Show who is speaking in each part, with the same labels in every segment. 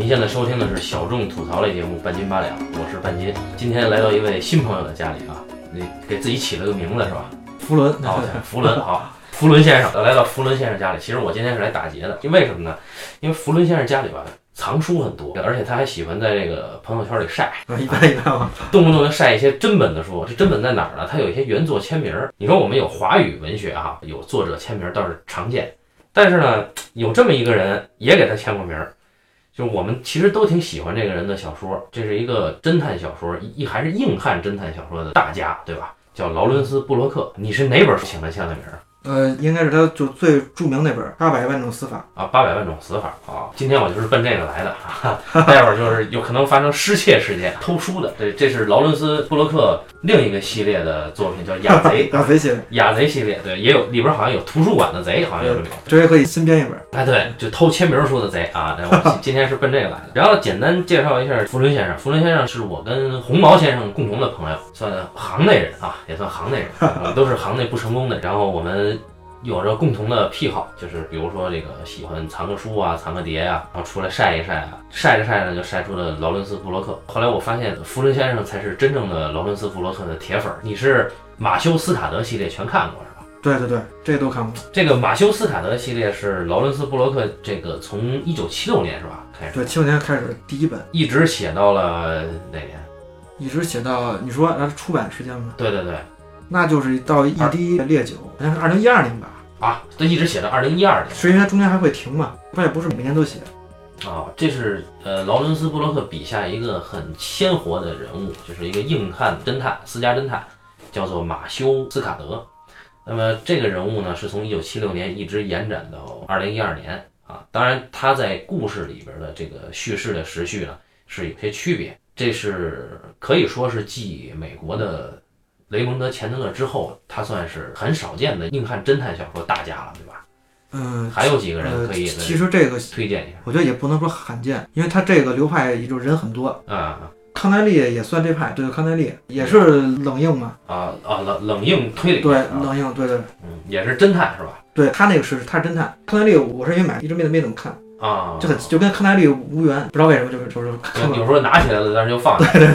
Speaker 1: 您现在收听的是小众吐槽类节目《半斤八两》，我是半斤。今天来到一位新朋友的家里啊，你给自己起了个名字是吧？
Speaker 2: 福伦，
Speaker 1: 好，福伦好，福伦先生来到福伦先生家里。其实我今天是来打劫的，因为什么呢？因为福伦先生家里吧藏书很多，而且他还喜欢在这个朋友圈里晒，
Speaker 2: 一般一般吧。
Speaker 1: 动不动就晒一些真本的书。这真本在哪儿呢？他有一些原作签名儿。你说我们有华语文学啊，有作者签名倒是常见，但是呢，有这么一个人也给他签过名儿。就我们其实都挺喜欢这个人的小说，这是一个侦探小说，一还是硬汉侦探小说的大家，对吧？叫劳伦斯·布洛克。你是哪本书请的签的名？
Speaker 2: 呃，应该是他就最著名那本《八百万种死法》
Speaker 1: 啊，八百万种死法啊！今天我就是奔这个来的，待会儿就是有可能发生失窃事件、偷书的。这这是劳伦斯·布洛克另一个系列的作品，叫《雅贼》。
Speaker 2: 雅贼系列，
Speaker 1: 雅贼系列，对，也有里边好像有图书馆的贼，好像有这么。
Speaker 2: 这回可以新编一本。
Speaker 1: 哎，对，就偷签名书的贼啊！我 今天是奔这个来的。然后简单介绍一下福伦先生，福伦先生是我跟红毛先生共同的朋友，算行内人啊，也算行内人，我们都是行内不成功的。然后我们。有着共同的癖好，就是比如说这个喜欢藏个书啊，藏个碟啊，然后出来晒一晒啊，晒着晒着就晒出了劳伦斯·布洛克。后来我发现福伦先生才是真正的劳伦斯·布洛克的铁粉。你是马修·斯塔德系列全看过是吧？
Speaker 2: 对对对，这都看过。
Speaker 1: 这个马修·斯塔德系列是劳伦斯·布洛克，这个从一九七六年是吧开始？
Speaker 2: 对，七六年开始第一本，
Speaker 1: 一直写到了哪年？
Speaker 2: 一直写到你说那出版时间吗？
Speaker 1: 对对对。
Speaker 2: 那就是到一滴烈酒，好像是二零一二年吧。
Speaker 1: 啊，他一直写到二零一二年，
Speaker 2: 是因为他中间还会停嘛？它也不是每年都写。
Speaker 1: 啊，这是呃劳伦斯·布洛克笔下一个很鲜活的人物，就是一个硬汉侦探、私家侦探，叫做马修·斯卡德。那么这个人物呢，是从一九七六年一直延展到二零一二年啊。当然，他在故事里边的这个叙事的时序呢，是有些区别。这是可以说是继美国的。雷蒙德·钱德勒之后，他算是很少见的硬汉侦探小说大家了，对吧？
Speaker 2: 嗯，
Speaker 1: 还有几个人可以。
Speaker 2: 其实这个
Speaker 1: 推荐一下，
Speaker 2: 我觉得也不能说罕见，因为他这个流派也就人很多
Speaker 1: 啊。
Speaker 2: 康奈利也算这派，对，康奈利也是冷硬嘛。
Speaker 1: 啊啊，冷冷硬推理。
Speaker 2: 对，冷硬，对对。
Speaker 1: 嗯，也是侦探是吧？
Speaker 2: 对他那个是他是侦探，康奈利我是因为买，一直没没怎么看
Speaker 1: 啊，
Speaker 2: 就很就跟康奈利无缘，不知道为什么就是就是。
Speaker 1: 有时候拿起来了，但是就放
Speaker 2: 下。对对。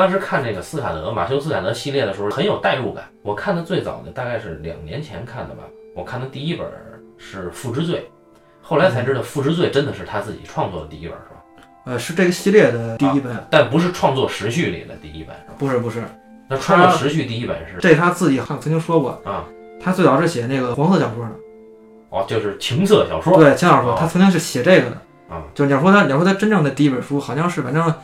Speaker 1: 当时看这个斯卡德马修斯卡德系列的时候很有代入感。我看的最早的大概是两年前看的吧。我看的第一本是《父之罪》，后来才知道《父之罪》真的是他自己创作的第一本，是吧？
Speaker 2: 呃，是这个系列的第一本，
Speaker 1: 但不是创作时序里的第一本，是吧？
Speaker 2: 不是不是，
Speaker 1: 那创作时序第一本是？
Speaker 2: 这他自己好像曾经说过
Speaker 1: 啊。
Speaker 2: 他最早是写那个黄色小说的。
Speaker 1: 哦，就是情色小说。
Speaker 2: 对，情小说，他曾经是写这个的
Speaker 1: 啊。
Speaker 2: 就是你要说他，你要说他真正的第一本书，好像是反正。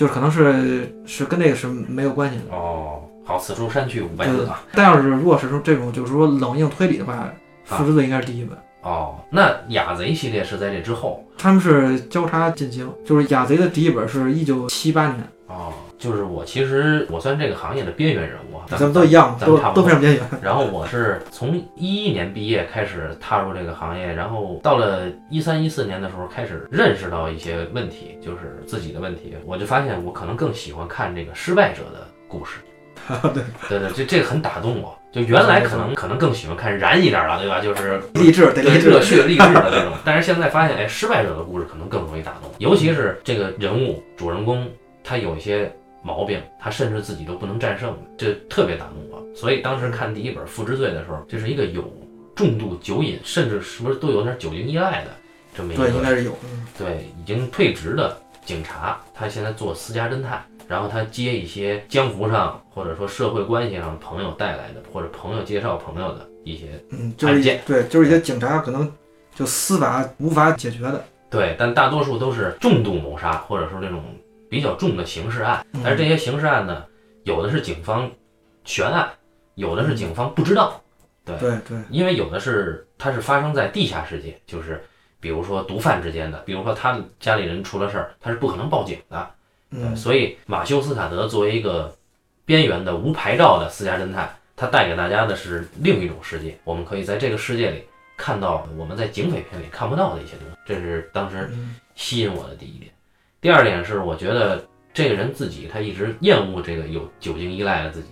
Speaker 2: 就是可能是是跟那个是没有关系的
Speaker 1: 哦。好，此处删去五百字啊。
Speaker 2: 但要是如果是说这种就是说冷硬推理的话，《复制罪》应该是第一本。
Speaker 1: 哦，那雅贼系列是在这之后？
Speaker 2: 他们是交叉进行，就是雅贼的第一本是一九七八年。
Speaker 1: 哦，就是我其实我算这个行业的边缘人物，
Speaker 2: 咱们都一样，都都非常边缘。
Speaker 1: 然后我是从一一年毕业开始踏入这个行业，然后到了一三一四年的时候开始认识到一些问题，就是自己的问题，我就发现我可能更喜欢看这个失败者的故事。
Speaker 2: 对
Speaker 1: 对对，这这个很打动我。就原来可能可能更喜欢看燃一点了，对吧？就是
Speaker 2: 励志、
Speaker 1: 对热血励志的那种。但是现在发现，哎，失败者的故事可能更容易打动，尤其是这个人物主人公。他有一些毛病，他甚至自己都不能战胜，这特别打动我。所以当时看第一本《复之罪》的时候，这是一个有重度酒瘾，甚至是不是都有点酒精依赖的这么一个，
Speaker 2: 对，应该是有，
Speaker 1: 对，已经退职的警察，他现在做私家侦探，然后他接一些江湖上或者说社会关系上朋友带来的，或者朋友介绍朋友的一些案件，
Speaker 2: 对，就是一些警察可能就司法无法解决的，
Speaker 1: 对，但大多数都是重度谋杀，或者说这种。比较重的刑事案，但是这些刑事案呢，有的是警方悬案，有的是警方不知道。对
Speaker 2: 对对，
Speaker 1: 因为有的是它是发生在地下世界，就是比如说毒贩之间的，比如说他家里人出了事儿，他是不可能报警的。
Speaker 2: 嗯，
Speaker 1: 所以马修斯塔德作为一个边缘的无牌照的私家侦探，他带给大家的是另一种世界。我们可以在这个世界里看到我们在警匪片里看不到的一些东西，这是当时吸引我的第一点。第二点是，我觉得这个人自己他一直厌恶这个有酒精依赖的自己，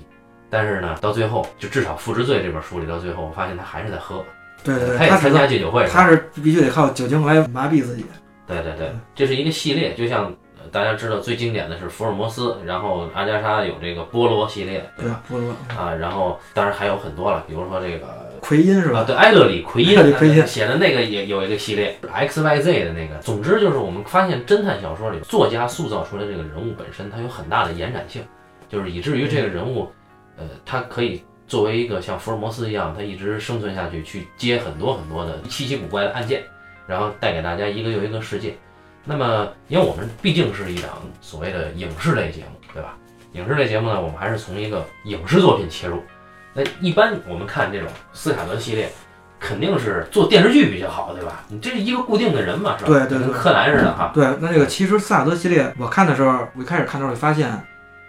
Speaker 1: 但是呢，到最后就至少《复制罪》这本书里，到最后我发现他还是在喝。
Speaker 2: 对对对，
Speaker 1: 他也参加戒酒会，
Speaker 2: 他是必须得靠酒精来麻痹自己。
Speaker 1: 对对对，这是一个系列，就像呃大家知道最经典的是福尔摩斯，然后阿加莎有这个菠萝系列，
Speaker 2: 对吧？波罗
Speaker 1: 啊，然后当然还有很多了，比如说这个
Speaker 2: 奎因是吧？
Speaker 1: 啊，对，埃勒里奎因
Speaker 2: 埃勒里奎因
Speaker 1: 写的那个也有一个系列 X Y Z 的那个。总之就是我们发现侦探小说里作家塑造出来这个人物本身，它有很大的延展性，就是以至于这个人物，呃，他可以作为一个像福尔摩斯一样，他一直生存下去，去接很多很多的稀奇古怪的案件，然后带给大家一个又一个世界。那么，因为我们毕竟是一档所谓的影视类节目，对吧？影视类节目呢，我们还是从一个影视作品切入。那一般我们看这种斯卡德系列，肯定是做电视剧比较好，对吧？你这是一个固定的人嘛，是吧？
Speaker 2: 对对对
Speaker 1: 跟柯南似的哈。
Speaker 2: 对，那这个其实斯卡德系列，我看的时候，我一开始看的时候就发现，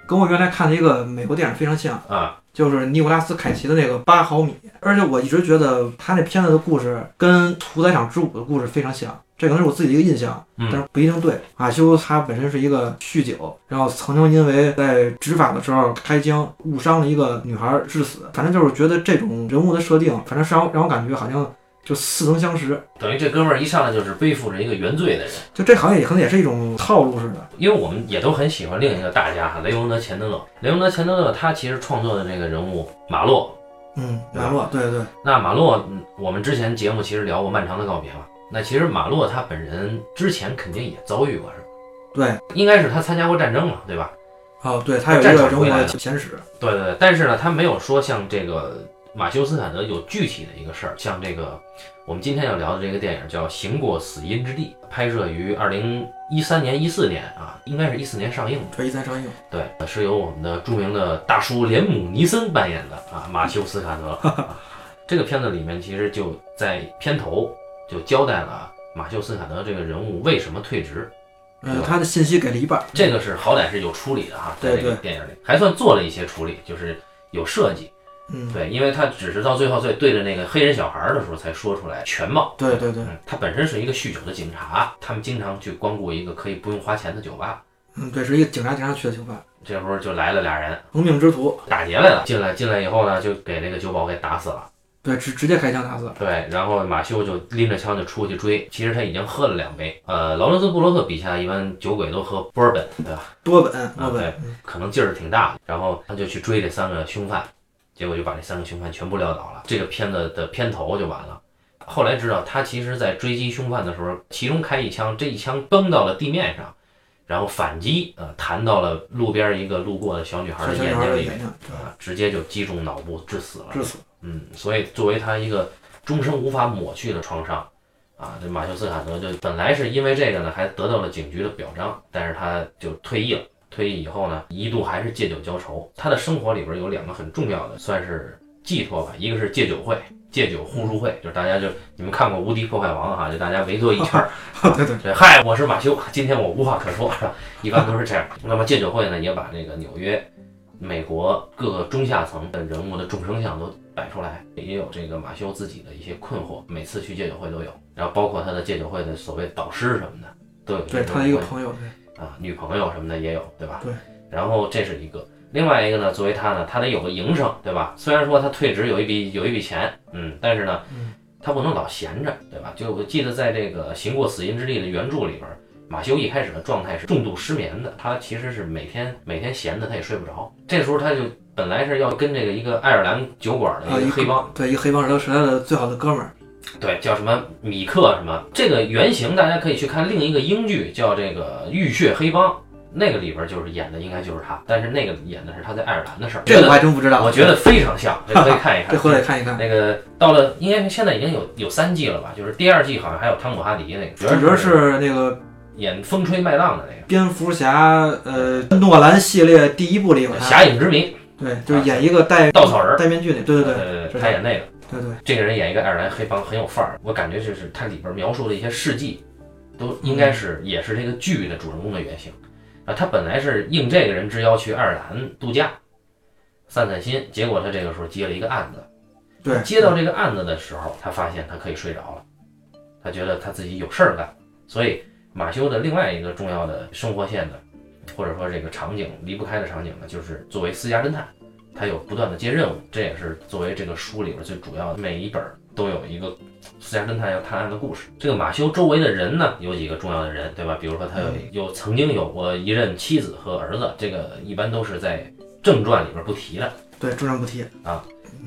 Speaker 2: 跟我原来看的一个美国电影非常像，
Speaker 1: 啊，
Speaker 2: 就是尼古拉斯凯奇的那个八毫米，而且我一直觉得他那片子的故事跟屠宰场之舞的故事非常像。这可能是我自己的一个印象，但
Speaker 1: 嗯
Speaker 2: 是不一定对。马修他本身是一个酗酒，然后曾经因为在执法的时候开枪误伤了一个女孩致死。反正就是觉得这种人物的设定，反正是让我让我感觉好像就似曾相识。
Speaker 1: 等于这哥们儿一上来就是背负着一个原罪的人。
Speaker 2: 就这行业也可能也是一种套路似的。
Speaker 1: 因为我们也都很喜欢另一个大家哈，雷蒙德·钱德勒。雷蒙德·钱德勒他其实创作的这个人物马洛，
Speaker 2: 嗯，马洛，对对对，
Speaker 1: 那马洛，嗯我们之前节目其实聊过《漫长的告别》嘛。那其实马洛他本人之前肯定也遭遇过，是吧？
Speaker 2: 对，
Speaker 1: 应该是他参加过战争嘛，对吧？
Speaker 2: 哦，对他有一
Speaker 1: 战场回来的
Speaker 2: 前史，
Speaker 1: 对对对。但是呢，他没有说像这个马修斯坦德有具体的一个事儿，像这个我们今天要聊的这个电影叫《行过死荫之地》，拍摄于二零一三年、一四年啊，应该是一四年上映的。
Speaker 2: 这一三上映，
Speaker 1: 对，是由我们的著名的大叔连姆尼森扮演的啊，马修斯卡德。啊 这个片子里面其实就在片头就交代了马修斯卡德这个人物为什么退职，
Speaker 2: 嗯，他的信息给了一半，
Speaker 1: 这个是好歹是有处理的哈，在这个电影里还算做了一些处理，就是有设计。
Speaker 2: 嗯，
Speaker 1: 对，因为他只是到最后在对着那个黑人小孩的时候才说出来全貌。
Speaker 2: 对对对，
Speaker 1: 嗯，他本身是一个酗酒的警察，他们经常去光顾一个可以不用花钱的酒吧。
Speaker 2: 嗯，对，是一个警察经常去的酒吧，
Speaker 1: 这时候就来了俩人，
Speaker 2: 亡命之徒，
Speaker 1: 打劫来了，进来进来以后呢，就给那个酒保给打死了。
Speaker 2: 对，直直接开枪打死，
Speaker 1: 对，然后马修就拎着枪就出去追，其实他已经喝了两杯。呃，劳伦斯·布洛克笔下一般酒鬼都喝波尔本，对吧？
Speaker 2: 多本多
Speaker 1: 啊对可能劲儿挺大的。然后他就去追这三个凶犯，结果就把这三个凶犯全部撂倒了。这个片子的片头就完了。后来知道他其实在追击凶犯的时候，其中开一枪，这一枪崩到了地面上，然后反击，呃，弹到了路边一个路过的小女孩的眼睛里啊，直接就击中脑部致死了。
Speaker 2: 致死，
Speaker 1: 嗯，所以作为他一个终生无法抹去的创伤，啊，这马修斯卡德就本来是因为这个呢，还得到了警局的表彰，但是他就退役了。退役以后呢，一度还是借酒浇愁。他的生活里边有两个很重要的，算是寄托吧，一个是戒酒会，戒酒互助会，就是大家就你们看过《无敌破坏王》哈，就大家围坐一圈儿，
Speaker 2: 对对，
Speaker 1: 对，嗨，我是马修，今天我无话可说，是吧？一般都是这样。那么戒酒会呢，也把这个纽约、美国各个中下层的人物的众生相都摆出来，也有这个马修自己的一些困惑，每次去戒酒会都有。然后包括他的戒酒会的所谓导师什么的都有。
Speaker 2: 对他的一个朋友，对，
Speaker 1: 啊，女朋友什么的也有，对吧？
Speaker 2: 对。
Speaker 1: 然后这是一个，另外一个呢，作为他呢，他得有个营生，对吧？虽然说他退职有一笔有一笔钱，嗯，但是呢，
Speaker 2: 嗯
Speaker 1: 他不能老闲着，对吧？就我记得在这个《行过死荫之地》的原著里边，马修一开始的状态是重度失眠的，他其实是每天每天闲的他也睡不着，这时候他就本来是要跟这个一个爱尔兰酒馆的
Speaker 2: 啊，一
Speaker 1: 一个黑帮，
Speaker 2: 对，一个黑帮是他是他的最好的哥们儿，
Speaker 1: 对，叫什么米克什么，这个原型大家可以去看另一个英剧，叫这个《浴血黑帮》，那个里边就是演的应该就是他，但是那个演的是他在爱尔兰的事儿，
Speaker 2: 这个我还真不知道，
Speaker 1: 我觉得非常像，这可以看一看。
Speaker 2: 这回来看一看，
Speaker 1: 那个到了，应该现在已经有有三季了吧？就是第二季好像还有汤姆哈迪那个，
Speaker 2: 主角是那个
Speaker 1: 演风吹麦浪的那个
Speaker 2: 蝙蝠侠，呃，诺兰系列第一部里有《他，
Speaker 1: 侠影之谜
Speaker 2: 对，就是演一个戴
Speaker 1: 稻草人
Speaker 2: 戴面具那，》，对对对
Speaker 1: 他演那个。
Speaker 2: 对对，
Speaker 1: 这个人演一个爱尔兰黑帮很有范儿，我感觉就是他里边描述的一些事迹，都应该是也是这个剧的主人公的原型。啊，他本来是应这个人之邀去爱尔兰度假，散散心，结果他这个时候接了一个案子，
Speaker 2: 对，
Speaker 1: 接到这个案子的时候，他发现他可以睡着了，他觉得他自己有事儿干，所以马修的另外一个重要的生活线呢，或者说这个场景离不开的场景呢，就是作为私家侦探，他有不断的接任务，这也是作为这个书里边最主要的，每一本都有一个私家侦探要探案的故事。这个马修周围的人呢，有几个重要的人，对吧？比如说他有有曾经有过一任妻子和儿子，这个一般都是在正传里边不提的。
Speaker 2: 对，正传不提。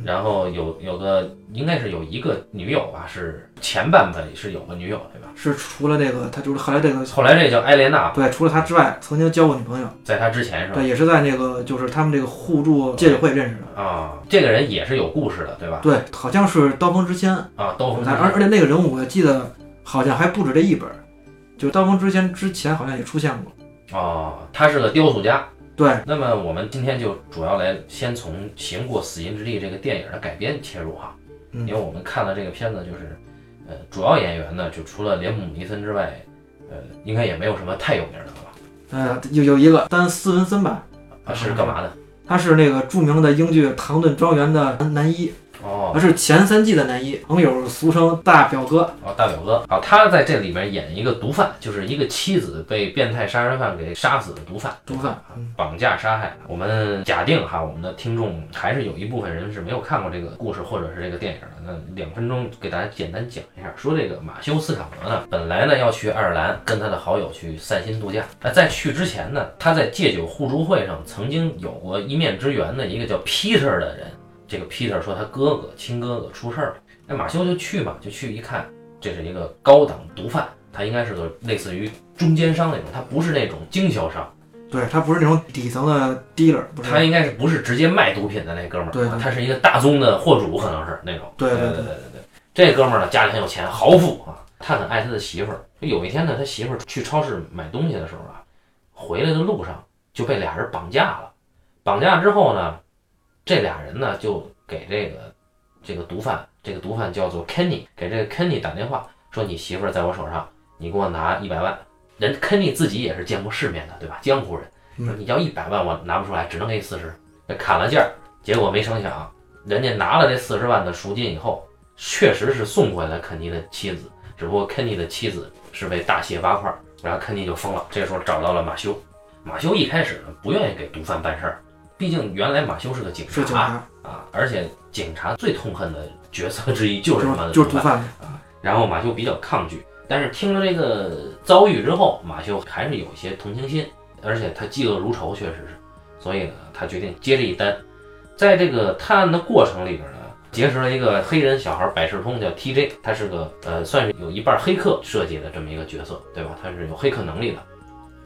Speaker 1: 然后有有个应该是有一个女友吧，是前半本里是有个女友，对吧？
Speaker 2: 是除了那个，他就是后来这个，
Speaker 1: 后来这叫艾莲娜，
Speaker 2: 对，除了他之外，曾经交过女朋友，
Speaker 1: 在他之前是吧？
Speaker 2: 对，也是在那个就是他们这个互助戒酒会认识的。
Speaker 1: 啊，这个人也是有故事的，对吧？
Speaker 2: 对，好像是刀锋之仙
Speaker 1: 啊，刀锋之
Speaker 2: 而
Speaker 1: 仙
Speaker 2: 而且那个人物我记得好像还不止这一本儿，就刀锋之仙之前好像也出现过。
Speaker 1: 哦，他是个雕塑家。
Speaker 2: 对，
Speaker 1: 那么我们今天就主要来先从《行过死荫之地》这个电影的改编切入哈，
Speaker 2: 嗯
Speaker 1: 因为我们看了这个片子，就是呃主要演员呢，就除了连姆·尼森之外，呃，应该也没有什么太有名的了吧？
Speaker 2: 呃，有有一个丹斯文森吧，
Speaker 1: 啊，是干嘛的？
Speaker 2: 他是那个著名的英剧《唐顿庄园》的男男一，
Speaker 1: 哦
Speaker 2: 他是前三季的男一，朋友俗称大表哥。
Speaker 1: 哦，大表哥好，他在这里面演一个毒贩，就是一个妻子被变态杀人犯给杀死的毒贩，
Speaker 2: 毒贩嗯
Speaker 1: 绑架杀害。我们假定哈，我们的听众还是有一部分人是没有看过这个故事或者是这个电影的。那两分钟给大家简单讲一下，说这个马修斯卡德呢，本来呢要去爱尔兰跟他的好友去散心度假。那在去之前呢，他在戒酒互助会上曾经有过一面之缘的一个叫 Peter 的人。这个 Peter 说他哥哥亲哥哥出事儿了，那马修就去嘛，就去一看，这是一个高档毒贩，他应该是个类似于中间商那种，他不是那种经销商。
Speaker 2: 对他不是那种底层的 dealer，不是。
Speaker 1: 他应该是不是直接卖毒品的那哥们儿，
Speaker 2: 对对
Speaker 1: 他是一个大宗的货主，可能是那种。
Speaker 2: 对对对
Speaker 1: 对对对对，这哥们儿呢家里很有钱，豪富啊，他很爱他的媳妇儿。有一天呢，他媳妇儿去超市买东西的时候啊，回来的路上就被俩人绑架了。绑架之后呢，这俩人呢就给这个这个毒贩，这个毒贩叫做 Kenny，给这个 Kenny 打电话说你媳妇儿在我手上，你给我拿一百万。人 Kenny 自己也是见过世面的，对吧？江湖人。
Speaker 2: 嗯
Speaker 1: 说你要一百万我拿不出来，只能给你四十，这砍了价儿。结果没成想，人家拿了这四十万的赎金以后，确实是送回来肯尼的妻子，只不过肯尼的妻子是被大卸八块儿，然后肯尼就疯了。这时候找到了马修，马修一开始呢不愿意给毒贩办事儿，毕竟原来马修是个警
Speaker 2: 察，
Speaker 1: 啊，而且警察最痛恨的角色之一就是什么呢？
Speaker 2: 就是毒
Speaker 1: 贩。
Speaker 2: 啊。
Speaker 1: 然后马修比较抗拒，但是听了这个遭遇之后，马修还是有一些同情心，而且他嫉恶如仇，确实是，所以呢，他决定接这一单。在这个探案的过程里边呢，结识了一个黑人小孩百事通，叫 TJ，他是个呃，算是有一半黑客设计的这么一个角色，对吧？他是有黑客能力的。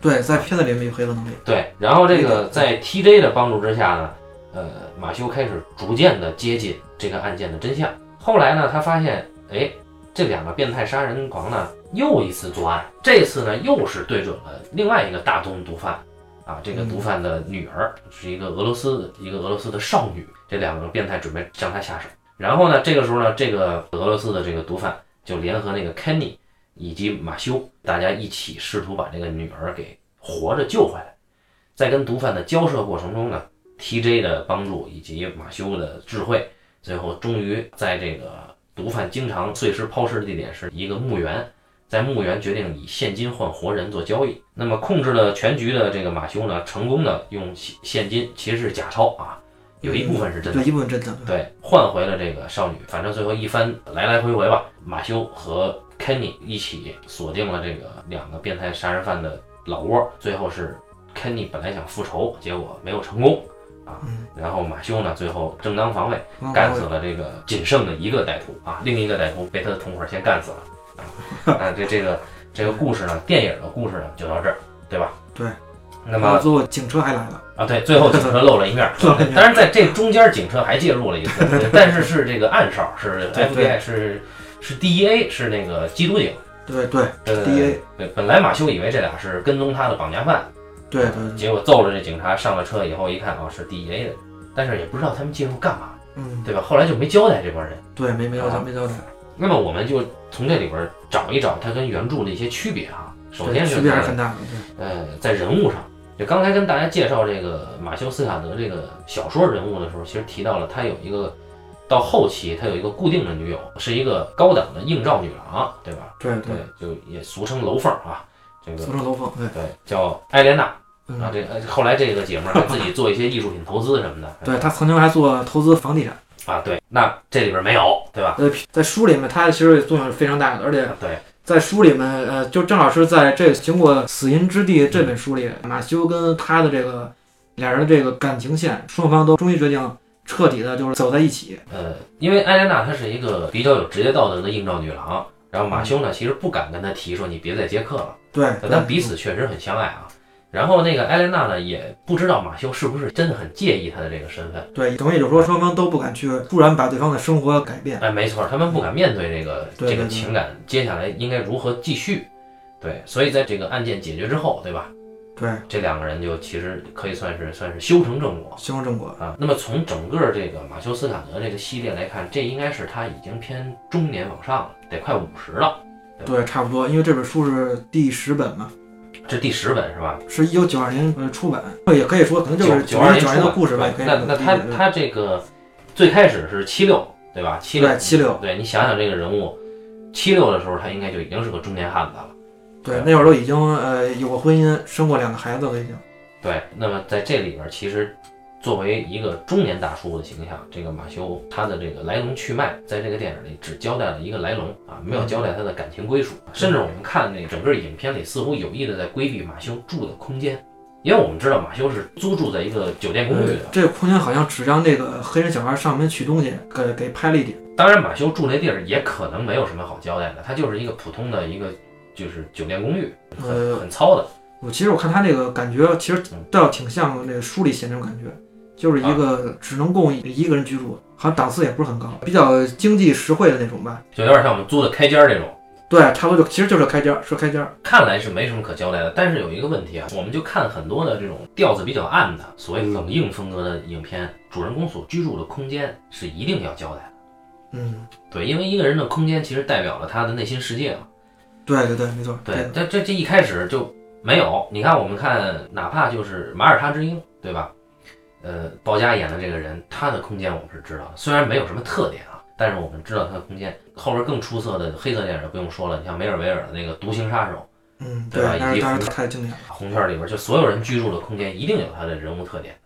Speaker 2: 对，在片子里面有黑客能力。
Speaker 1: 对，然后这个在 TJ 的帮助之下呢，呃，马修开始逐渐的接近这个案件的真相。后来呢，他发现，哎，这两个变态杀人狂呢，又一次作案，这次呢，又是对准了另外一个大宗毒贩。啊，这个毒贩的女儿是一个俄罗斯的一个俄罗斯的少女，这两个变态准备向她下手。然后呢，这个时候呢，这个俄罗斯的这个毒贩就联合那个 Kenny 以及马修，大家一起试图把这个女儿给活着救回来。在跟毒贩的交涉过程中呢，TJ 的帮助以及马修的智慧，最后终于在这个毒贩经常碎尸抛尸的地点是一个墓园，在墓园决定以现金换活人做交易。那么控制了全局的这个马修呢，成功的用现现金，其实是假钞啊，有一部分是真的
Speaker 2: 对，，一部分真的。
Speaker 1: 对，换回了这个少女。反正最后一番来来回回吧，马修和 Kenny 一起锁定了这个两个变态杀人犯的老窝。最后是 Kenny 本来想复仇，结果没有成功啊。
Speaker 2: 嗯
Speaker 1: 然后马修呢，最后正当防卫，
Speaker 2: 嗯
Speaker 1: 干死了这个仅剩的一个歹徒啊，另一个歹徒被他的同伙先干死了啊。那，这这个这个故事呢，电影的故事呢就到这儿，对吧？
Speaker 2: 对。
Speaker 1: 那么
Speaker 2: 最后警车还来了，
Speaker 1: 啊，对，最后警车露了一面当然 在这中间警车还介入了一次，但是是这个暗哨，是 FBI，是是 DEA，是那个缉毒警。
Speaker 2: 对对
Speaker 1: 对对
Speaker 2: DEA
Speaker 1: 对，本来马修以为这俩是跟踪他的绑架犯，
Speaker 2: 对对对，
Speaker 1: 结果揍了这警察，上了车以后一看，啊，是 DEA 的，但是也不知道他们介入干嘛，
Speaker 2: 嗯，
Speaker 1: 对吧？后来就没交代这帮人。
Speaker 2: 对，没没交代没交代。
Speaker 1: 那么我们就从这里边找一找它跟原著的一些区别哈。首先
Speaker 2: 区别还是很大的。
Speaker 1: 呃，在人物上，就刚才跟大家介绍这个马修斯卡德这个小说人物的时候，其实提到了他有一个到后期他有一个固定的女友，是一个高等的映照女郎，对吧？
Speaker 2: 对对
Speaker 1: 对，就也俗称楼凤啊，这，个
Speaker 2: 俗称楼凤。对，
Speaker 1: 对叫艾莲娜啊，
Speaker 2: 嗯，
Speaker 1: 这呃后来这个姐们儿还自己做一些艺术品投资什么的，
Speaker 2: 对他曾经还做投资房地产。
Speaker 1: 啊，对，那这里边没有，对吧？
Speaker 2: 呃，在书里面他其实作用是非常大的，而且
Speaker 1: 对，
Speaker 2: 在书里面，呃，就正好是在这经过《死因之地》这本书里，马修跟他的这个俩人的这个感情线，双方都终于决定彻底的就是走在一起。
Speaker 1: 呃，因为艾莲娜她是一个比较有职业道德的应召女郎，然后马修呢其实不敢跟她提说你别再接客了，
Speaker 2: 对，
Speaker 1: 但彼此确实很相爱啊。然后那个艾莲娜呢也不知道马修是不是真的很介意她的这个身份，
Speaker 2: 对，等于也就是说双方都不敢去突然把对方的生活改变。
Speaker 1: 哎，没错，他们不敢面对这个这个情感，接下来应该如何继续？对，所以在这个案件解决之后，对吧？
Speaker 2: 对，
Speaker 1: 这两个人就其实可以算是算是修成正果
Speaker 2: 修成正果。
Speaker 1: 啊。那么从整个这个马修斯卡德这个系列来看，这应该是他已经偏中年往上了，得快五十了。
Speaker 2: 对，差不多，因为这本书是第十本嘛，
Speaker 1: 这第十本是吧？
Speaker 2: 是一九九二年呃出版，也可以说可能就是
Speaker 1: 九二
Speaker 2: 九年的
Speaker 1: 出版
Speaker 2: 故事吧，
Speaker 1: 那那他他这个最开始是七六，对吧？七六
Speaker 2: 对七六，
Speaker 1: 对你想想这个人物，七六的时候他应该就已经是个中年汉子了。
Speaker 2: 对，那会儿都已经呃有过婚姻，生过两个孩子了已经。
Speaker 1: 对，那么在这里边，其实作为一个中年大叔的形象，这个马修他的这个来龙去脉，在这个电影里只交代了一个来龙啊，没有交代他的感情归属，甚至我们看那整个影片里似乎有意的在规避马修住的空间，因为我们知道马修是租住在一个酒店公寓的，
Speaker 2: 这个空间好像只让那个黑人小孩上门取东西，给给拍了一点。
Speaker 1: 当然马修住那地儿也可能没有什么好交代的，他就是一个普通的一个就是酒店公寓，很
Speaker 2: 呃，
Speaker 1: 很糙的。
Speaker 2: 我其实我看他那个感觉，其实
Speaker 1: 嗯
Speaker 2: 倒挺像那个书里写那种感觉，就是一个只能供一个人居住，好像档次也不是很高，比较经济实惠的那种吧。
Speaker 1: 就有点像我们租的开间儿那种。
Speaker 2: 对，差不多就其实就是开间儿，是开间儿。
Speaker 1: 看来是没什么可交代的，但是有一个问题啊，我们就看很多的这种调子比较暗的所谓冷硬风格的影片，主人公所居住的空间是一定要交代的。
Speaker 2: 嗯，
Speaker 1: 对，因为一个人的空间其实代表了他的内心世界嘛。
Speaker 2: 对对对，没错。
Speaker 1: 对，这这这一开始就没有。你看，我们看，哪怕就是《马耳他之鹰》，对吧？呃，鲍嘉演的这个人，他的空间我们是知道的，虽然没有什么特点啊，但是我们知道他的空间。后边更出色的黑色电影不用说了，你像梅尔维尔的那个《独行杀手
Speaker 2: 嗯，
Speaker 1: 对吧以及红
Speaker 2: 太经典了。》，
Speaker 1: 红圈里边就所有人居住的空间一定有他的人物特点。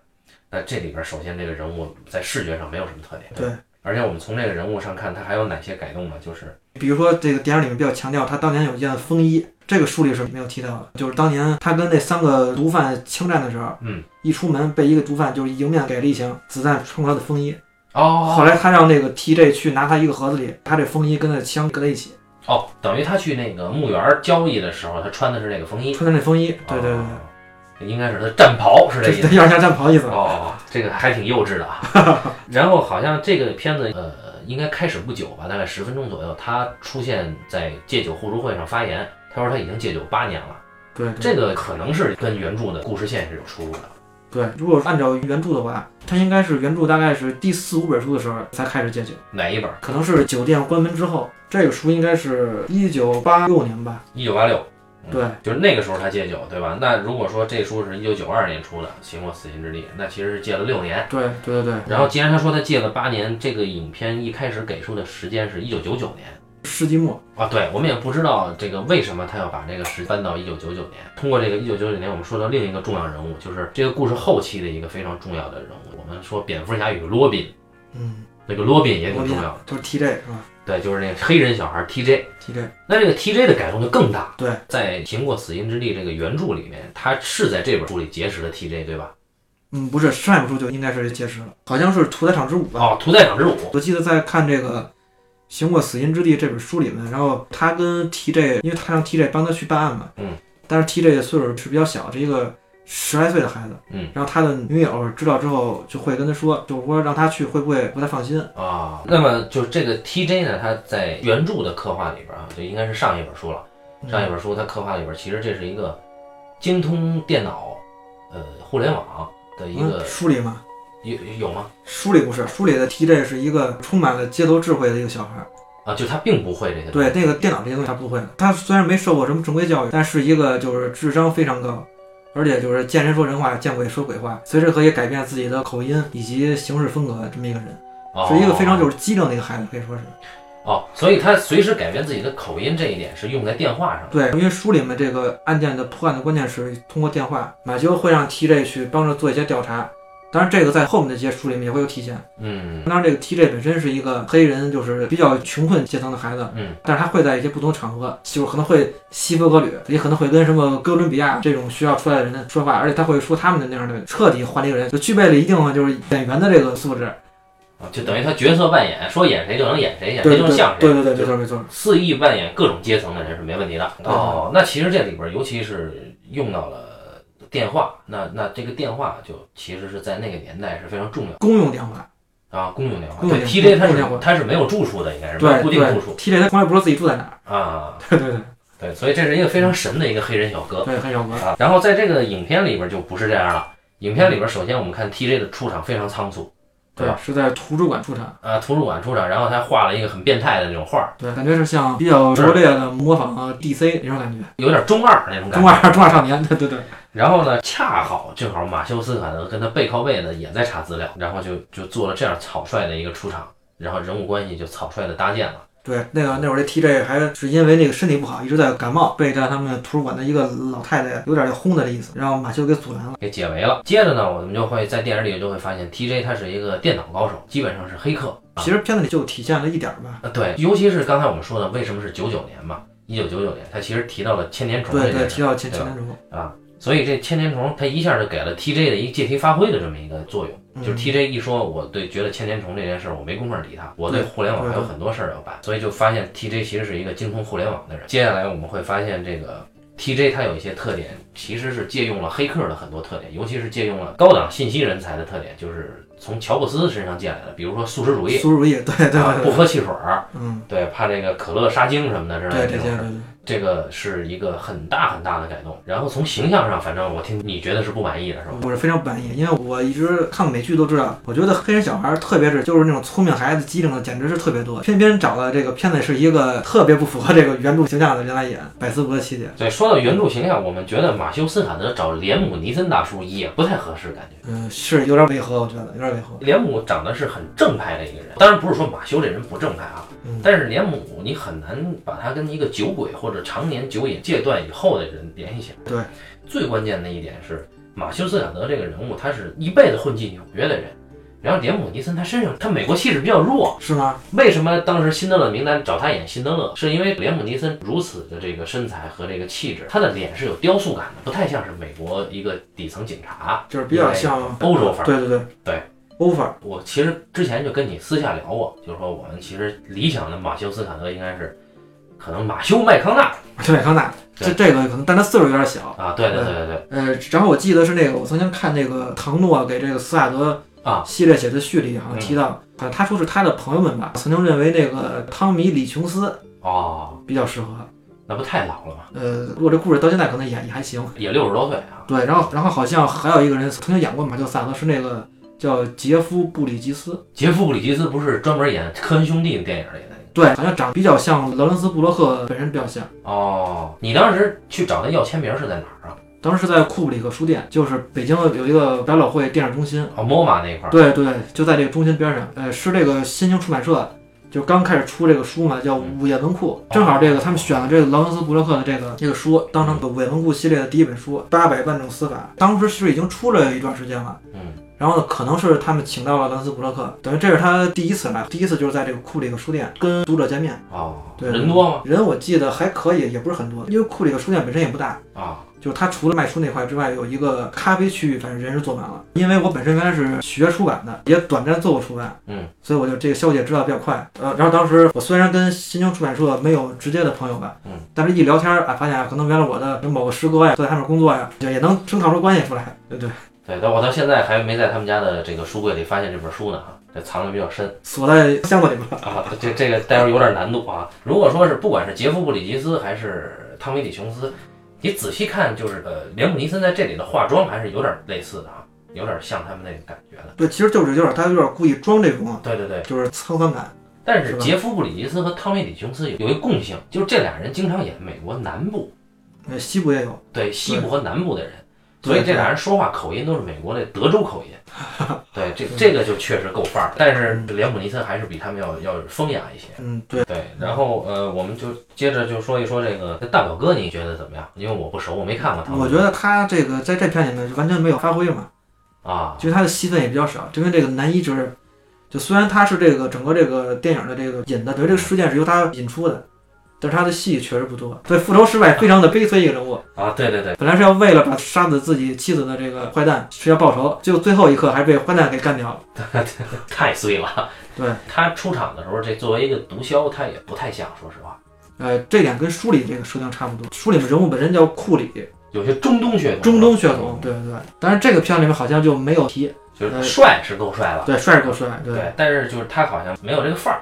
Speaker 1: 那这里边首先这个人物在视觉上没有什么特点，
Speaker 2: 对。
Speaker 1: 而且我们从这个人物上看，他还有哪些改动呢？就是
Speaker 2: 比如说这个电影里面比较强调他当年有一件风衣，这个书里是没有提到的，就是当年他跟那三个毒贩枪战的时候，
Speaker 1: 嗯，
Speaker 2: 一出门被一个毒贩就是迎面给了一枪，子弹穿过他的风衣。
Speaker 1: 哦
Speaker 2: 后来他让那个 TJ 去拿他一个盒子里，他这风衣跟那枪搁在一起，
Speaker 1: 哦，等于他去那个墓园交易的时候，他穿的是那个风衣。
Speaker 2: 穿的那风衣，对对对
Speaker 1: 哦应该是他战袍是这
Speaker 2: 对，
Speaker 1: 意思。
Speaker 2: 这有点像战袍意思。
Speaker 1: 哦，这个还挺幼稚的啊。然后好像这个片子呃，应该开始不久吧，大概十分钟左右，他出现在戒酒互助会上发言，他说他已经戒酒八年了。
Speaker 2: 对，对
Speaker 1: 这个可能是跟原著的故事线是有出入的。
Speaker 2: 对，如果按照原著的话，他应该是原著大概是第四五本书的时候才开始戒酒，
Speaker 1: 哪一本？
Speaker 2: 可能是酒店关门之后。这个书应该是一九八六年吧？
Speaker 1: 一九八六。
Speaker 2: 对，
Speaker 1: 就是那个时候他戒酒，对吧？那如果说这书是一九九二年出的《行过死心之地》，那其实是戒了六年。
Speaker 2: 对对对对。
Speaker 1: 然后既然他说他戒了八年，这个影片一开始给出的时间是一九九九年。
Speaker 2: 世纪末，
Speaker 1: 啊，对，我们也不知道这个为什么他要把这个时搬到一九九九年。通过这个一九九九年，我们说到另一个重要人物，就是这个故事后期的一个非常重要的人物。我们说蝙蝠侠与罗宾，
Speaker 2: 嗯，
Speaker 1: 那个罗宾也挺重要的。
Speaker 2: 就是 TJ 是吧
Speaker 1: 对，就是那个黑人小孩 TJ。
Speaker 2: ？TJ
Speaker 1: 那这个 TJ 的改动就更大。
Speaker 2: 对，
Speaker 1: 在《行过死荫之地》这个原著里面，他是在这本书里结识的 TJ，对吧？
Speaker 2: 嗯，不是上一本书就应该是结识了，好像是《屠宰场之舞》吧？
Speaker 1: 哦，屠宰场之舞。
Speaker 2: 我记得在看这个《行过死荫之地》这本书里面，然后他跟 TJ，因为他让 TJ 帮他去办案嘛，
Speaker 1: 嗯，
Speaker 2: 但是 TJ 的岁数是比较小，是一个十来岁的孩子，
Speaker 1: 嗯，
Speaker 2: 然后他的女友知道之后就会跟他说，就是说让他去会不会不太放心？
Speaker 1: 啊，那么就这个 TJ 呢，他在原著的刻画里边啊，就应该是上一本书了。上一本书他刻画里边，其实这是一个精通电脑、呃互联网的一个
Speaker 2: 嗯、书里吗，
Speaker 1: 有有吗？
Speaker 2: 书里不是，书里的 TJ 是一个充满了街头智慧的一个小孩。
Speaker 1: 啊，就他并不会这些。
Speaker 2: 对，那个电脑这些东西他不会。他虽然没受过什么正规教育，但是一个就是智商非常高，而且就是见人说人话，见鬼说鬼话，随时可以改变自己的口音以及行事风格这么一个人，
Speaker 1: 哦、
Speaker 2: 是一个非常就是机灵的一个孩子，可以说是。
Speaker 1: 哦，所以他随时改变自己的口音这一点是用在电话上。
Speaker 2: 对，因为书里面这个案件的破案的关键是通过电话，马修会让 TJ 去帮着做一些调查，当然，这个在后面的一些书里面也会有体现。
Speaker 1: 嗯
Speaker 2: 当然，这个 TJ 本身是一个黑人，就是比较穷困阶层的孩子，
Speaker 1: 嗯，
Speaker 2: 但是他会在一些不同场合，就是可能会西服革履，也可能会跟什么哥伦比亚这种学校出来的人说话，而且他会说他们的那样的，彻底换了一个人，就具备了一定的就是演员的这个素质。
Speaker 1: 啊就等于他角色扮演，说演谁就能演谁，演谁就能像谁。
Speaker 2: 对对对，没错没错。
Speaker 1: 肆意扮演各种阶层的人是没问题的。哦，那其实这里边尤其是用到了电话，那那这个电话就其实是在那个年代是非常重要
Speaker 2: 公用电话，
Speaker 1: 啊，公用电话。对，TJ 它
Speaker 2: 公用电话
Speaker 1: 是它是没有住处的，应该是没有固定住处
Speaker 2: ，TJ 他从来不知道自己住在哪儿。
Speaker 1: 啊。
Speaker 2: 对对对
Speaker 1: 对，所以这是一个非常神的一个黑人小哥
Speaker 2: 对，很小哥。
Speaker 1: 啊。然后在这个影片里边儿就不是这样了。影片里边儿首先我们看 TJ 的出场非常仓促，对吧，
Speaker 2: 是在图书馆出场。
Speaker 1: 啊，图书馆出场，然后他画了一个很变态的那种画儿，
Speaker 2: 对，感觉是像比较拙劣的模仿 DC 那种感觉，
Speaker 1: 有点中二那种感觉中。
Speaker 2: 二中二少年。对对对。
Speaker 1: 然后呢，恰好正好马修斯卡德跟他背靠背的也在查资料，然后就就做了这样草率的一个出场，然后人物关系就草率的搭建了。
Speaker 2: 对，那个那会儿这 TJ 还是因为那个身体不好，一直在感冒，被在他们图书馆的一个老太太有点要轰他的意思，让马修给阻拦了。
Speaker 1: 给解围了。接着呢，我们就会在电影里就会发现，TJ 他是一个电脑高手，基本上是黑客。啊
Speaker 2: 其实片子里就体现了一点儿吧。
Speaker 1: 呃，对，尤其是刚才我们说的，为什么是九九年嘛？一九九九年，他其实提到了千年虫
Speaker 2: 对对，提到
Speaker 1: 千
Speaker 2: 千年虫，
Speaker 1: 啊，所以这千年虫它一下就给了 TJ 的一个借题发挥的这么一个作用。就是
Speaker 2: 嗯
Speaker 1: TJ 一说，我对觉得千年虫这件事儿我没工夫理他，我对
Speaker 2: 对
Speaker 1: 互联网还有很多事儿要办，所以就发现 TJ 其实是一个精通互联网的人。接下来我们会发现这个 TJ 它有一些特点，其实是借用了黑客的很多特点，尤其是借用了高档信息人才的特点，就是从乔布斯身上借来的，比如说素食主义，
Speaker 2: 素食主义，对对
Speaker 1: 不喝汽水儿，
Speaker 2: 嗯，
Speaker 1: 对，怕这个可乐杀精什么的之类
Speaker 2: 这
Speaker 1: 种事儿
Speaker 2: 对。对。
Speaker 1: 这个是一个很大很大的改动。然后从形象上，反正我听你觉得是不满意的是吧？
Speaker 2: 我是非常不满意，因为我一直看美剧都知道，我觉得黑人小孩儿，特别是就是那种聪明孩子、机灵的，简直是特别多。偏偏找了这个片子是一个特别不符合这个原著形象的人来演，百思不得其解。
Speaker 1: 对，说到原著形象，我们觉得马修斯坦德找连姆尼森大叔也不太合适，感觉。
Speaker 2: 嗯，是有点违和，我觉得有点违和。
Speaker 1: 连姆长得是很正派的一个人，当然不是说马修这人不正派啊，
Speaker 2: 嗯
Speaker 1: 但是连姆你很难把他跟一个酒鬼或者常年酒瘾戒断以后的人联系起来。
Speaker 2: 对，
Speaker 1: 最关键的一点是马修斯卡德这个人物，他是一辈子混迹纽约的人，然后连姆尼森他身上他美国气质比较弱，
Speaker 2: 是吗？
Speaker 1: 为什么当时辛德勒名单找他演辛德勒？是因为连姆尼森如此的这个身材和这个气质，他的脸是有雕塑感的，不太像是美国一个底层警察，
Speaker 2: 就是比较像
Speaker 1: 欧洲范儿。
Speaker 2: 对对对
Speaker 1: 对，
Speaker 2: 欧范儿。
Speaker 1: 我其实之前就跟你私下聊过，就是说我们其实理想的马修斯坦德应该是，可能马修麦康纳
Speaker 2: 马修麦，康纳，这这个可能，但他岁数有点小。
Speaker 1: 啊，对对对对对
Speaker 2: 呃，然后我记得是那个，我曾经看那个唐诺给这个斯卡德
Speaker 1: 啊
Speaker 2: 系列写的序里，好像提到，好像他说是他的朋友们吧，曾经认为那个汤米李琼斯
Speaker 1: 哦，
Speaker 2: 比较适合。
Speaker 1: 那不太老了吗？
Speaker 2: 呃，如果这故事到现在可能也也还行。
Speaker 1: 也六十多岁啊。
Speaker 2: 对，然后然后好像还有一个人曾经演过马修萨德，是那个叫杰夫布里吉斯。
Speaker 1: 杰夫·布里吉斯不是专门演科恩兄弟的电影里的那个
Speaker 2: 对，好像长得比较像劳伦斯布洛克本人比较像。
Speaker 1: 哦，你当时去找他要签名是在哪儿啊？
Speaker 2: 当时是在库布里克书店，就是北京有一个百老汇电影中心，
Speaker 1: 哦，MoMA 那一块儿。
Speaker 2: 对对，就在这个中心边上。呃，是这个新兴出版社就刚开始出这个书嘛，叫《午夜文库》，正好这个他们选了这个劳伦斯布洛克的这个这个书，当成午夜文库系列的第一本书《八百万种死法》。当时是已经出了一段时间了。
Speaker 1: 嗯。
Speaker 2: 然后呢，可能是他们请到了劳伦斯布洛克，等于这是他第一次来，第一次就是在这个库里克书店跟读者见面。
Speaker 1: 哦，
Speaker 2: 对，
Speaker 1: 人多吗？
Speaker 2: 人我记得还可以，也不是很多，因为库里克书店本身也不大，
Speaker 1: 啊，
Speaker 2: 就是它除了卖书那块之外，有一个咖啡区域，反正人是坐满了。因为我本身原来是学出版的，也短暂做过出版，
Speaker 1: 嗯，
Speaker 2: 所以我就这个消息也知道比较快。呃，然后当时我虽然跟新京出版社没有直接的朋友吧，
Speaker 1: 嗯，
Speaker 2: 但是一聊天啊，发现啊，可能原来我的某个师哥呀，都在他们工作呀，也也能生套出关系出来，对对，
Speaker 1: 对，但我到现在还没在他们家的这个书柜里发现这本书呢，哈，这藏的比较深
Speaker 2: 锁在箱子里边了。
Speaker 1: 啊，这这个待会儿有点难度啊。如果说是不管是杰夫·布里吉斯还是汤米·李琼斯，你仔细看，就是呃，连姆尼森在这里的化妆还是有点类似的啊，有点像他们那个感觉的。
Speaker 2: 对，其实就是有点他有点故意装这种，
Speaker 1: 对对对，
Speaker 2: 就是沧桑感。
Speaker 1: 但是杰夫·布里吉斯和汤米·李琼斯有有一个共性，就是这俩人经常演美国南部，
Speaker 2: 呃，西部也有，
Speaker 1: 对西部和南部的人，
Speaker 2: 对
Speaker 1: 所以这俩人说话口音都是美国的德州口音。对，这这个就确实够范儿，但是连姆尼森还是比他们要要风雅一些。
Speaker 2: 嗯，对。
Speaker 1: 对，然后呃，我们就接着就说一说这个大表哥，你觉得怎么样？因为我不熟，我没看过他。
Speaker 2: 我觉得他这个在这片里面完全没有发挥嘛。
Speaker 1: 啊，
Speaker 2: 其实他的戏份也比较少，因为这个男一就是，就虽然他是这个整个这个电影的这个引的，等于这个事件是由他引出的，但是他的戏确实不多。对，复仇失败非常的悲催一个人物，
Speaker 1: 啊，对对对，
Speaker 2: 本来是要为了把杀死自己妻子的这个坏蛋是要报仇，结果最后一刻还被坏蛋给干掉了。
Speaker 1: 太碎了。
Speaker 2: 对，
Speaker 1: 他出场的时候，这作为一个毒枭，他也不太像，说实话，
Speaker 2: 呃，这点跟书里这个设定差不多。书里面人物本身叫库里，
Speaker 1: 有些中东血统，
Speaker 2: 中东血统，对对对。但是这个片里面好像就没有提，
Speaker 1: 就是帅是够帅了，
Speaker 2: 对，帅是够帅，对，
Speaker 1: 对，但是就是他好像没有这个范儿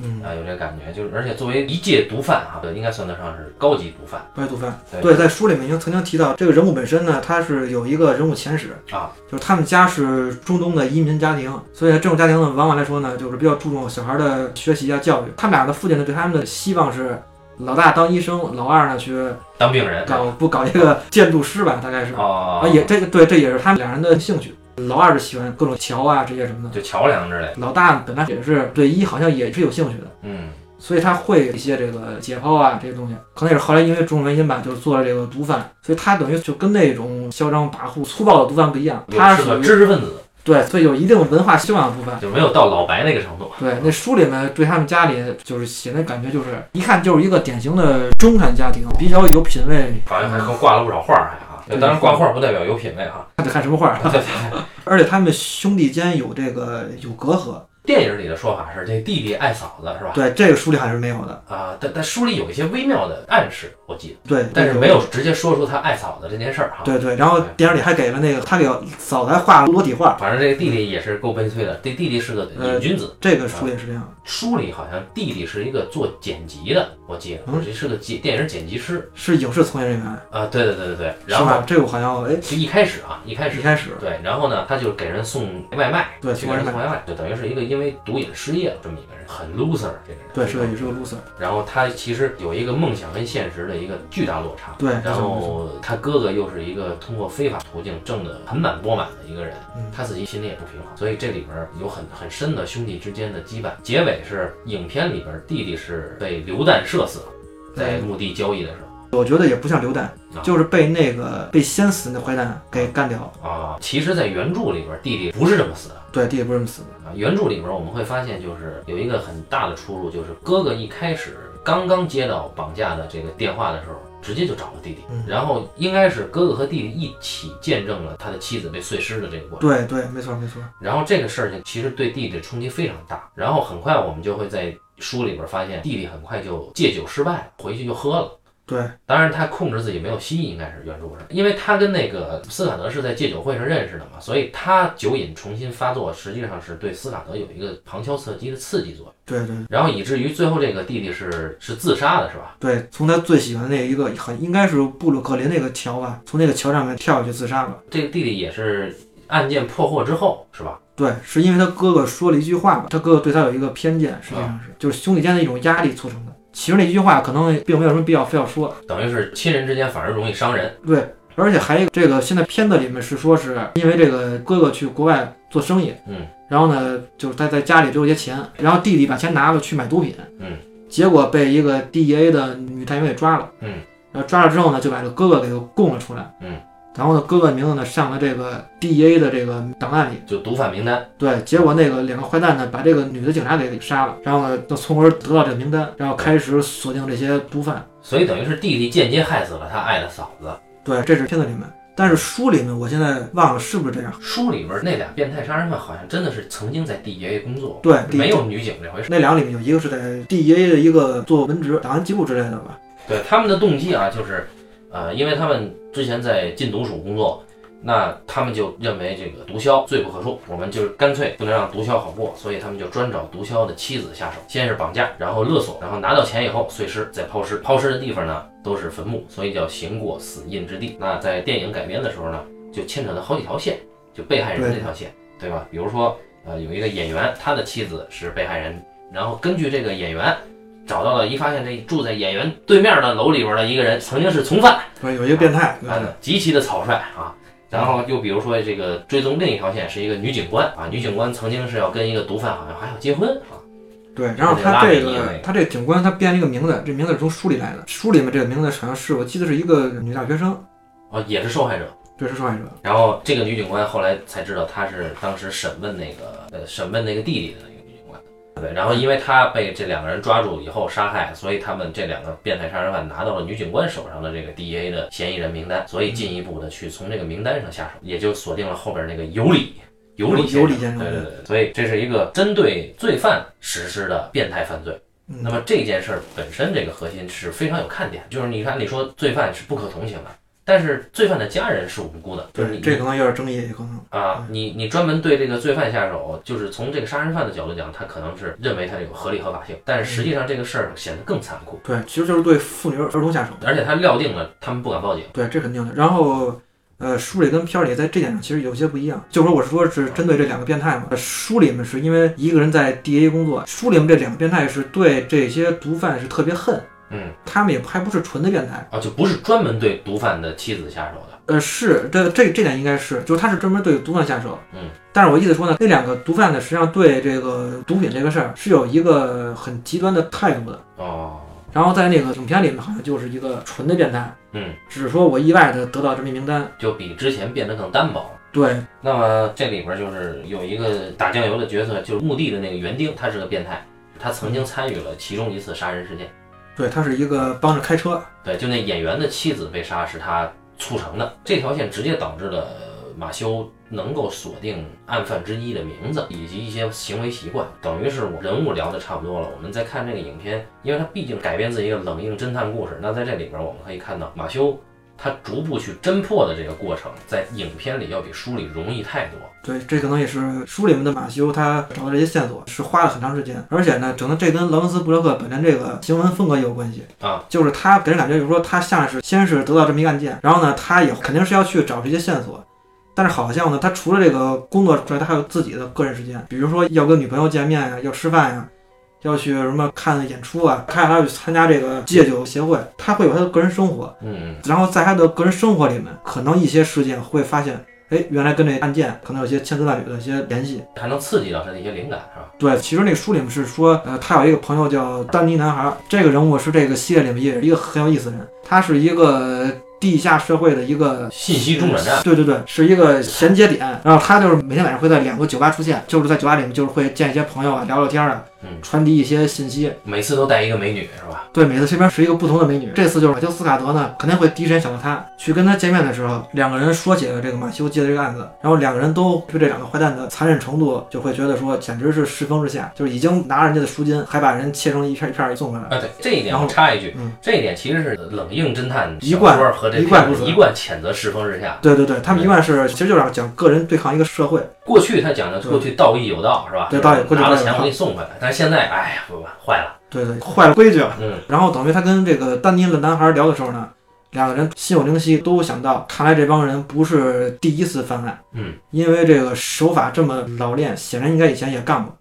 Speaker 2: 嗯，
Speaker 1: 啊，有这个感觉，就是而且作为一介毒贩哈，应该算得上是高级毒贩
Speaker 2: 白毒贩。
Speaker 1: 对
Speaker 2: 对，在书里面已经曾经提到，这个人物本身呢，他是有一个人物前史
Speaker 1: 啊，
Speaker 2: 就是他们家是中东的移民家庭，所以这种家庭呢，往往来说呢，就是比较注重小孩的学习啊、教育。他们俩的父亲呢，对他们的希望是，老大当医生，老二呢去
Speaker 1: 当病人
Speaker 2: 搞不搞一个建筑师吧，大概是
Speaker 1: 哦
Speaker 2: 啊，也这个对，这也是他们两人的兴趣。老二是喜欢各种桥啊这些什么的，
Speaker 1: 就桥梁之类，
Speaker 2: 老大本来也是对医好像也是有兴趣的。
Speaker 1: 嗯，
Speaker 2: 所以他会一些这个解剖啊这些东西，可能也是后来因为种种原因吧，就是做了这个毒贩，所以他等于就跟那种嚣张跋扈、粗暴的毒贩不一样，他
Speaker 1: 是个知识分子，
Speaker 2: 对，所以有一定文化修养的毒贩。
Speaker 1: 就没有到老白那个程度。
Speaker 2: 对，那书里面对他们家里就是写的感觉就是一看就是一个典型的中产家庭，比较有品位。
Speaker 1: 好像还跟挂了不少画儿，还当然挂画不代表有品位哈。
Speaker 2: 他得看什么画，
Speaker 1: 对对对，
Speaker 2: 而且他们兄弟间有这个有隔阂。
Speaker 1: 电影里的说法是这弟弟爱嫂子是吧？
Speaker 2: 对，这个书里还是没有的。
Speaker 1: 啊，但但书里有一些微妙的暗示，我记得，
Speaker 2: 对，
Speaker 1: 但是没有直接说出他爱嫂子这件事儿哈。
Speaker 2: 对对，然后电影里还给了那个他给嫂子还画了裸体画，
Speaker 1: 反正这个弟弟也是够悲催的，这弟弟是个瘾君子。
Speaker 2: 这个书也是这样。
Speaker 1: 书里好像弟弟是一个做剪辑的，我记得，
Speaker 2: 嗯
Speaker 1: 这是个剪电影剪辑师
Speaker 2: 是影视从业人员，
Speaker 1: 啊。对对对对对，
Speaker 2: 是
Speaker 1: 然后
Speaker 2: 吧？这个好像哎，
Speaker 1: 就一开始啊，一开始
Speaker 2: 一开始
Speaker 1: 对，然后呢，他就给人送外卖，
Speaker 2: 对
Speaker 1: 去给人送外卖，就等于是一个因为毒瘾失业了这么一个人，很 loser 这个人。
Speaker 2: 对，是个也是个 loser，
Speaker 1: 然后他其实有一个梦想跟现实的一个巨大落差。
Speaker 2: 对，
Speaker 1: 然后他哥哥又是一个通过非法途径挣得盆满钵满的一个人，
Speaker 2: 嗯
Speaker 1: 他自己心里也不平衡，所以这里边有很很深的兄弟之间的羁绊。结尾是影片里边弟弟是被流弹射死了，在墓地交易的时候
Speaker 2: 我觉得也不像流弹
Speaker 1: 啊，
Speaker 2: 就是被那个被先死那坏蛋给干掉。
Speaker 1: 啊。其实，在原著里边弟弟不是这么死的。
Speaker 2: 对，弟弟不是这么死的。
Speaker 1: 啊，原著里边我们会发现，就是有一个很大的出入，就是哥哥一开始刚刚接到绑架的这个电话的时候，直接就找了弟弟，
Speaker 2: 嗯
Speaker 1: 然后应该是哥哥和弟弟一起见证了他的妻子被碎尸的这个过程。
Speaker 2: 对对，没错没错。
Speaker 1: 然后这个事儿情其实对弟弟的冲击非常大，然后很快我们就会在书里边发现，弟弟很快就戒酒失败了，回去就喝了。
Speaker 2: 对
Speaker 1: 当然，他控制自己没有吸，应该是原著上，因为他跟那个斯卡德是在戒酒会上认识的嘛，所以他酒瘾重新发作，实际上是对斯卡德有一个旁敲侧击的刺激作用，
Speaker 2: 对对
Speaker 1: 然后以至于最后这个弟弟是是自杀的，是吧？
Speaker 2: 对，从他最喜欢的那一个很应该是布鲁克林那个桥吧，从那个桥上面跳下去自杀了。
Speaker 1: 这个弟弟也是案件破获之后，是吧？
Speaker 2: 对，是因为他哥哥说了一句话吧，他哥哥对他有一个偏见，实际上是就是兄弟间的一种压力促成的。其实那句话可能并没有什么必要非要说，
Speaker 1: 等于是亲人之间反而容易伤人。
Speaker 2: 对，而且还有一个这个现在片子里面是说是因为这个哥哥去国外做生意，
Speaker 1: 嗯，
Speaker 2: 然后呢就是他在家里留了些钱，然后弟弟把钱拿了去买毒品，
Speaker 1: 嗯，
Speaker 2: 结果被一个 DEA 的女探员给抓了，
Speaker 1: 嗯，
Speaker 2: 然后抓了之后呢就把这个哥哥给供了出来，
Speaker 1: 嗯，
Speaker 2: 然后呢哥哥的名字呢上了这个 DEA 的这个档案里，
Speaker 1: 就毒贩名单，
Speaker 2: 对，结果那个两个坏蛋呢把这个女的警察给杀了，然后呢就从而得到这个名单，然后开始锁定这些毒贩。
Speaker 1: 所以等于是弟弟间接害死了他爱的嫂子。
Speaker 2: 对，这是片子里面，但是书里面我现在忘了是不是这样。
Speaker 1: 书里边那俩变态杀人犯好像真的是曾经在 DEA 工作，
Speaker 2: 对，
Speaker 1: 没有女警这回事。
Speaker 2: 那两个里面有一个是在 DEA 的一个做文职、档案记录之类的吧？
Speaker 1: 对他们的动机啊，就是，呃，因为他们之前在禁毒署工作，那他们就认为这个毒枭罪不可恕，我们就是干脆不能让毒枭好过，所以他们就专找毒枭的妻子下手，先是绑架，然后勒索，然后拿到钱以后碎尸，再抛尸。抛尸的地方呢都是坟墓，所以叫行过死印之地。那在电影改编的时候呢，就牵扯到好几条线，就被害人这条线，对吧？比如说，呃，有一个演员，他的妻子是被害人，然后根据这个演员。找到了，一发现这住在演员对面的楼里边的一个人，曾经是从犯，
Speaker 2: 对，有一个变态。
Speaker 1: 极其的草率啊。然后又比如说这个追踪另一条线是一个女警官啊，女警官曾经是要跟一个毒贩好像还要结婚啊，
Speaker 2: 对，然后他
Speaker 1: 拉
Speaker 2: 这
Speaker 1: 个
Speaker 2: 个他这个警官他编了一个名字，这名字是从书里来的。书里面这个名字好像是我记得是一个女大学生。
Speaker 1: 哦也是受害者
Speaker 2: 对，是受害者。
Speaker 1: 然后这个女警官后来才知道，她是当时审问那个呃审问那个弟弟的。对，然后因为他被这两个人抓住以后杀害，所以他们这两个变态杀人犯拿到了女警官手上的这个 DEA 的嫌疑人名单，所以进一步的去从这个名单上下手，也就锁定了后边那个尤里。尤里
Speaker 2: 尤里先生
Speaker 1: 对对对，所以这是一个针对罪犯实施的变态犯罪。
Speaker 2: 嗯
Speaker 1: 那么这件事儿本身这个核心是非常有看点，就是你看你说罪犯是不可同情的，但是罪犯的家人是无辜的，就是
Speaker 2: 对，
Speaker 1: 你
Speaker 2: 这可能有点争议，也可能。
Speaker 1: 啊，你你专门对这个罪犯下手，就是从这个杀人犯的角度讲，他可能是认为他有合理合法性，但是实际上这个事儿显得更残酷，
Speaker 2: 对，其实就是对妇女儿童下手。
Speaker 1: 而且他料定了他们不敢报警。
Speaker 2: 对，这肯定的。然后，呃，书里跟片儿里在这点上其实有些不一样。就是说，我是说是针对这两个变态嘛。呃书里面是因为一个人在 DA 工作，书里面这两个变态是对这些毒贩是特别恨，
Speaker 1: 嗯，
Speaker 2: 他们也还不是纯的变态。
Speaker 1: 啊，就不是专门对毒贩的妻子下手的。
Speaker 2: 呃，是这这这点应该是，就是他是专门对毒贩下手。
Speaker 1: 嗯，
Speaker 2: 但是我意思说呢，那两个毒贩呢，实际上对这个毒品这个事儿是有一个很极端的态度的。
Speaker 1: 哦，
Speaker 2: 然后在那个影片里面，好像就是一个纯的变态，
Speaker 1: 嗯，
Speaker 2: 只是说我意外的得到这么一名单。
Speaker 1: 就比之前变得更单薄。
Speaker 2: 对，
Speaker 1: 那么这里边就是有一个打酱油的角色，就是墓地的那个园丁，他是个变态，他曾经参与了其中一次杀人事件。
Speaker 2: 对，他是一个帮着开车。
Speaker 1: 对，就那演员的妻子被杀是他促成的，这条线直接导致了马修能够锁定案犯之一的名字以及一些行为习惯，等于是我人物聊的差不多了。我们再看这个影片，因为它毕竟改编自一个冷硬侦探故事，那在这里边我们可以看到马修他逐步去侦破的这个过程，在影片里要比书里容易太多。
Speaker 2: 对，这可能也是书里面的马修，他找到这些线索是花了很长时间，而且呢，整个这跟劳伦斯·布洛克本身这个行文风格也有关系
Speaker 1: 啊，
Speaker 2: 就是他给人感觉就是说，他像是先是得到这么一个案件，然后呢，他也肯定是要去找这些线索，但是好像呢，他除了这个工作之外，他还有自己的个人时间，比如说要跟女朋友见面呀，要吃饭呀。要去什么看演出啊？看还要去参加这个戒酒协会，他会有他的个人生活。
Speaker 1: 嗯，
Speaker 2: 然后在他的个人生活里面，可能一些事件会发现，哎，原来跟这案件可能有些千丝万缕的一些联系。
Speaker 1: 还能刺激到他的一些灵感，是吧？
Speaker 2: 对，其实那个书里面是说，呃，他有一个朋友叫丹尼男孩，这个人物是这个系列里面也是一个很有意思的人，他是一个地下社会的一个
Speaker 1: 信息中转站。
Speaker 2: 对对对，是一个衔接点。然后他就是每天晚上会在两个酒吧出现，就是在酒吧里面就是会见一些朋友啊，聊聊天啊，
Speaker 1: 嗯，
Speaker 2: 传递一些信息。
Speaker 1: 每次都带一个美女，是吧？
Speaker 2: 对，每次身边是一个不同的美女。这次就是马修斯卡德呢，肯定会第一时间想到他。去跟他见面的时候，两个人说起了这个马修接的这个案子，然后两个人都对这两个坏蛋的残忍程度，就会觉得说简直是世风日下，就是已经拿人家的赎金，还把人切成一片一片送回来。
Speaker 1: 啊，对这一点
Speaker 2: 然后
Speaker 1: 我插一句，
Speaker 2: 嗯
Speaker 1: 这一点其实是冷硬侦探
Speaker 2: 一贯
Speaker 1: 和这
Speaker 2: 一贯
Speaker 1: 一贯谴责世风日下。
Speaker 2: 对对对，他们一贯是其实就是要讲个人对抗一个社会。
Speaker 1: 过去他讲的过去道义有道是吧？
Speaker 2: 对道义
Speaker 1: 拿了钱我给你送回来，但是现在哎呀，不不坏了，
Speaker 2: 对对，坏了规矩了。
Speaker 1: 嗯，
Speaker 2: 然后等于他跟这个丹尼的男孩聊的时候呢，两个人心有灵犀，都想到，看来这帮人不是第一次犯案，
Speaker 1: 嗯，
Speaker 2: 因为这个手法这么老练，显然应该以前也干过。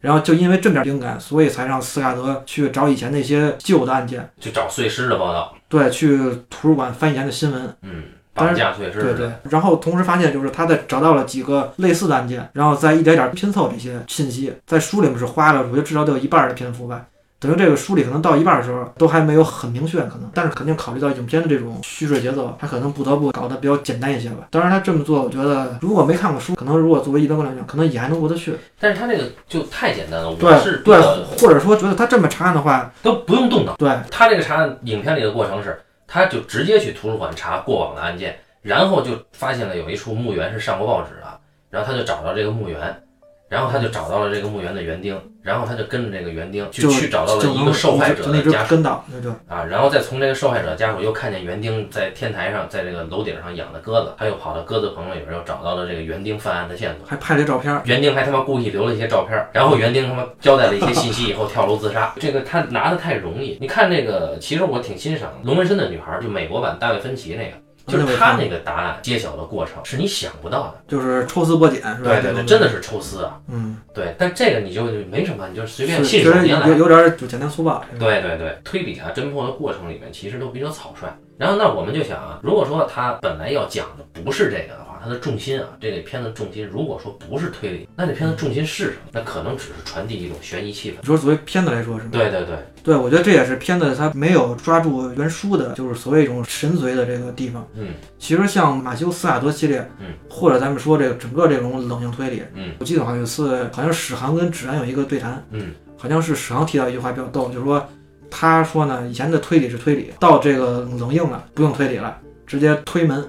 Speaker 2: 然后就因为这么点灵感，所以才让斯卡德去找以前那些旧的案件，
Speaker 1: 去找碎尸的报道，
Speaker 2: 对，去图书馆翻以前的新闻，
Speaker 1: 嗯，绑架碎尸
Speaker 2: 对对。然后同时发现，就是他在找到了几个类似的案件，然后再一点点拼凑这些信息，在书里面是花了，我觉得至少得有一半的篇幅吧。等于这个书里可能到一半的时候都还没有很明确，可能，但是肯定考虑到影片的这种叙事节奏，他可能不得不搞得比较简单一些吧。当然他这么做，我觉得如果没看过书，可能如果作为一般观众来讲，可能也还能过得去。
Speaker 1: 但是他这个就太简单了，我
Speaker 2: 对
Speaker 1: 是比
Speaker 2: 对，或者说觉得他这么查案的话，
Speaker 1: 都不用动脑。
Speaker 2: 对
Speaker 1: 他这个查案影片里的过程是，他就直接去图书馆查过往的案件，然后就发现了有一处墓园是上过报纸的，然后他就找到这个墓园，然后他就找到了这个墓园的园丁，然后他就跟着这个园丁去
Speaker 2: 就
Speaker 1: 去找到了一个受害者的家属
Speaker 2: 跟到，对对
Speaker 1: 啊，然后再从这个受害者家属又看见园丁在天台上，在这个楼顶上养的鸽子，他又跑到鸽子棚里边又找到了这个园丁犯案的线索。
Speaker 2: 还拍了照片。
Speaker 1: 园丁还他妈故意留了一些照片，然后园丁他妈交代了一些信息以后 跳楼自杀。这个他拿的太容易。你看这个，其实我挺欣赏龙纹身的女孩，就美国版大卫芬奇那个，就是他那个答案揭晓的过程是你想不到的。
Speaker 2: 就是抽丝剥茧，是吧？
Speaker 1: 对对对，真的是抽丝啊。
Speaker 2: 嗯，
Speaker 1: 对，但这个你就就没什么，你就随便
Speaker 2: 是
Speaker 1: 信手拈来。
Speaker 2: 有点就简单粗暴。
Speaker 1: 对对对，推理啊、侦破的过程里面其实都比较草率。然后那我们就想啊，如果说他本来要讲的不是这个啊，它的重心啊，这个片子重心如果说不是推理，那这片子重心是什么？那可能只是传递一种悬疑气氛。
Speaker 2: 你说作为片子来说是吗？
Speaker 1: 对对对，
Speaker 2: 对，我觉得这也是片子它没有抓住原书的，就是所谓一种神髓的这个地方。
Speaker 1: 嗯
Speaker 2: 其实像马修斯卡德系列，
Speaker 1: 嗯，
Speaker 2: 或者咱们说这个整个这种冷硬推理，
Speaker 1: 嗯
Speaker 2: 我记得好像有一次，好像史航跟芷安有一个对谈，
Speaker 1: 嗯
Speaker 2: 好像是史航提到一句话比较逗，就是说他说呢，以前的推理是推理，到这个冷硬了不用推理了，直接推门，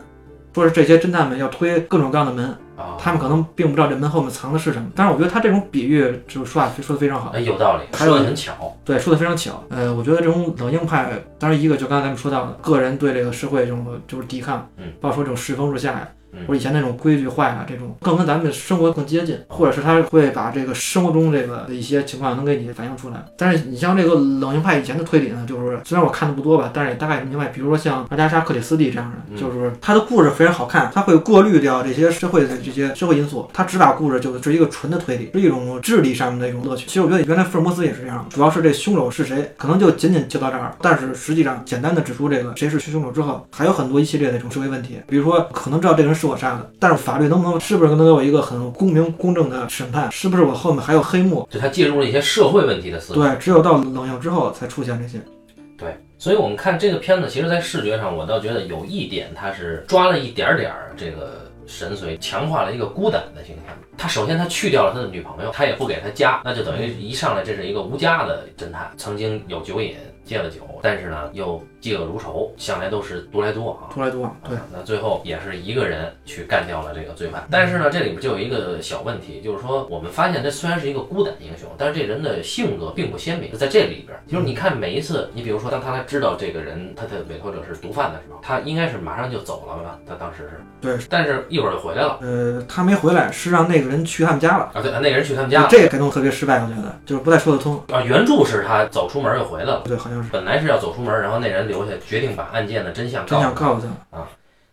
Speaker 2: 说是这些侦探们要推各种各样的门，
Speaker 1: 啊，
Speaker 2: 他们可能并不知道这门后面藏的是什么。但是我觉得他这种比喻就是说话说的非常好。
Speaker 1: 哎有道理，
Speaker 2: 还有
Speaker 1: 说的很巧。
Speaker 2: 对，说的非常巧。呃，我觉得这种冷硬派，当然一个就刚才咱们说到的，个人对这个社会这种就是抵抗，
Speaker 1: 嗯，
Speaker 2: 包括说这种世风日下呀，
Speaker 1: 嗯
Speaker 2: 或者以前那种规矩坏啊，这种更跟咱们生活更接近，或者是他会把这个生活中这个的一些情况能给你反映出来。但是你像这个冷硬派以前的推理呢，就是虽然我看的不多吧，但是也大概明白，比如说像阿加莎·克里斯蒂这样的，
Speaker 1: 嗯
Speaker 2: 就是他的故事非常好看，他会过滤掉这些社会的这些社会因素，他只把故事就是一个纯的推理，是一种智力上面的一种乐趣。其实我觉得原来福尔摩斯也是这样，主要是这凶手是谁，可能就仅仅就到这儿，但是实际上简单的指出这个谁是凶手之后，还有很多一系列的这种社会问题，比如说可能知道这个人是我杀的，但是法律能不能是不是能有一个很公平公正的审判，是不是我后面还有黑幕？
Speaker 1: 就他介入了一些社会问题的思考。
Speaker 2: 对，只有到冷硬之后才出现这些。
Speaker 1: 对，所以我们看这个片子，其实在视觉上，我倒觉得有一点，他是抓了一点点儿这个神髓，强化了一个孤胆的形象。他首先他去掉了他的女朋友，他也不给他家，那就等于一上来这是一个无家的侦探，曾经有酒瘾，戒了酒，但是呢又嫉恶如仇，向来都是独来独往。
Speaker 2: 独来独往，对
Speaker 1: 啊，那最后也是一个人去干掉了这个罪犯。但是呢，这里边就有一个小问题，就是说我们发现这虽然是一个孤胆英雄，但是这人的性格并不鲜明。在这里边，就是你看每一次，你比如说当他知道这个人他的委托者是毒贩的时候，他应该是马上就走了吧？他当时是
Speaker 2: 对，
Speaker 1: 但是一会儿就回来了
Speaker 2: 呃，他没回来，是让那个人去他们家了。
Speaker 1: 啊。对，那个人去他们家了
Speaker 2: 这个改动特别失败，我觉得就是不太说得通。
Speaker 1: 啊。原著是他走出门又回来了。
Speaker 2: 对，好像是
Speaker 1: 本来是要走出门，然后那人留下，决定把案件的真相告
Speaker 2: 真
Speaker 1: 诉他。
Speaker 2: 想告诉他。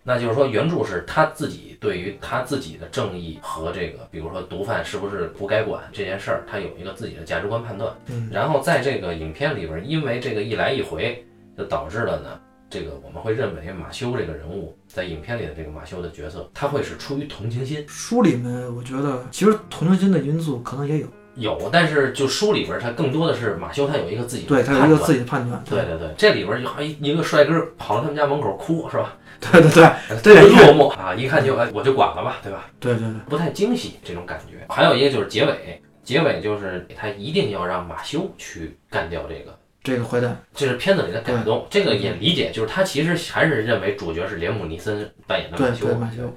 Speaker 1: 那就是说，原著是他自己对于他自己的正义和这个，比如说毒贩是不是不该管这件事儿，他有一个自己的价值观判断。
Speaker 2: 嗯，
Speaker 1: 然后在这个影片里边，因为这个一来一回，就导致了呢，这个我们会认为马修这个人物在影片里的这个马修的角色，他会是出于同情心，
Speaker 2: 书里面我觉得其实同情心的因素可能也有，
Speaker 1: 有，但是就书里边他更多的是马修他有一个自己的
Speaker 2: 对他有一个自己的判断。
Speaker 1: 对对对，这里边就还一个帅哥跑到他们家门口哭是吧？
Speaker 2: 对对对
Speaker 1: 特别
Speaker 2: 对
Speaker 1: 落寞啊，一看就哎我就管了吧，对吧？
Speaker 2: 对对对，
Speaker 1: 不太惊喜这种感觉。还有一个就是结尾，结尾就是他一定要让马修去干掉这个，
Speaker 2: 这个坏蛋，
Speaker 1: 这是片子里的改动。这个也理解，就是他其实还是认为主角是连姆尼森扮演的
Speaker 2: 对
Speaker 1: 马修
Speaker 2: 对，马修，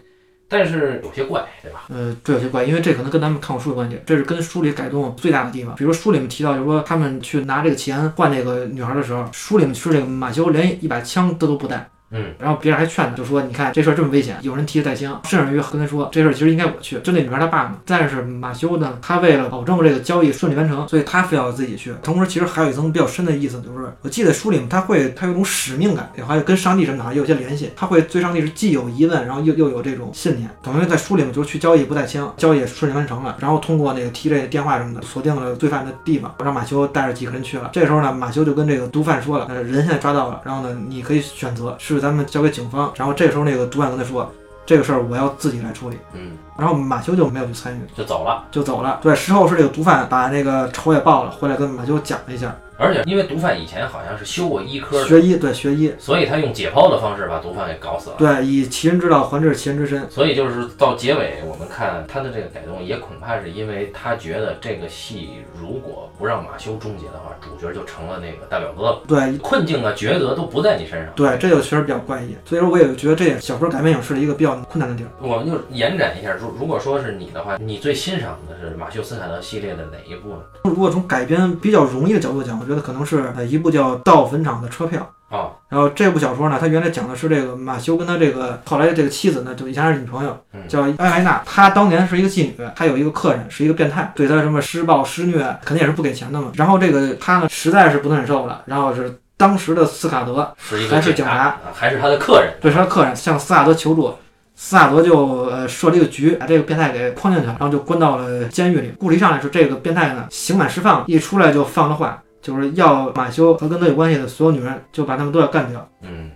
Speaker 1: 但是有些怪，对吧？
Speaker 2: 呃，这有些怪，因为这可能跟咱们看过书的关系，这是跟书里改动最大的地方。比如书里面提到，就是说他们去拿这个钱换那个女孩的时候，书里面说这个马修连一把枪都都不带。
Speaker 1: 嗯，
Speaker 2: 然后别人还劝他，就说你看这事儿这么危险，有人提着带枪，甚至于跟他说这事儿其实应该我去，就那女孩她爸嘛。但是马修呢，他为了保证这个交易顺利完成，所以他非要自己去。同时，其实还有一层比较深的意思，就是我记得书里面他会他有一种使命感，也还有跟上帝什么的好像也有些联系。他会对上帝是既有疑问，然后又又有这种信念。等于在书里面就是去交易不带枪，交易顺利完成了，然后通过那个提这个电话什么的，锁定了罪犯的地方，让马修带着几个人去了。这时候呢，马修就跟这个毒贩说了，呃，人现在抓到了，然后呢，你可以选择是咱们交给警方。然后这个时候那个毒贩跟他说，这个事儿我要自己来处理。
Speaker 1: 嗯，
Speaker 2: 然后马修就没有去参与，
Speaker 1: 就走了。
Speaker 2: 就走了。对，事后是这个毒贩把那个仇也报了，回来跟马修讲了一下，
Speaker 1: 而且因为毒贩以前好像是修过医科的，
Speaker 2: 学医，对学医，
Speaker 1: 所以他用解剖的方式把毒贩给搞死了。
Speaker 2: 对，以其人之道还治其人之身。
Speaker 1: 所以就是到结尾，我们看他的这个改动，也恐怕是因为他觉得这个戏如果不让马修终结的话，主角就成了那个大表哥了，
Speaker 2: 对
Speaker 1: 困境啊、抉择都不在你身上。
Speaker 2: 对，这就确实比较怪异。所以说，我也觉得这也是小说改编影视的一个比较困难的地儿。
Speaker 1: 我们就延展一下，如如果说是你的话，你最欣赏的是马修斯卡德系列的哪一部呢？
Speaker 2: 如果从改编比较容易的角度讲，我觉得可能是呃一部叫《盗坟场的车票》。
Speaker 1: 啊，
Speaker 2: 然后这部小说呢，它原来讲的是这个马修跟他这个后来的这个妻子呢，就以前是女朋友
Speaker 1: 嗯，
Speaker 2: 叫埃莱娜。她当年是一个妓女，她有一个客人是一个变态，对她什么施暴施虐，肯定也是不给钱的嘛。然后这个她呢，实在是不能忍受了，然后是当时的斯卡德还是
Speaker 1: 警
Speaker 2: 警察
Speaker 1: 啊还是他的客人？
Speaker 2: 对他的客人向斯卡德求助，斯卡德就呃设了一个局，把这个变态给框进去了，然后就关到了监狱里。故事一上来是这个变态呢刑满释放，一出来就放了话，就是要马修和跟他有关系的所有女人，就把他们都要干掉。
Speaker 1: 嗯，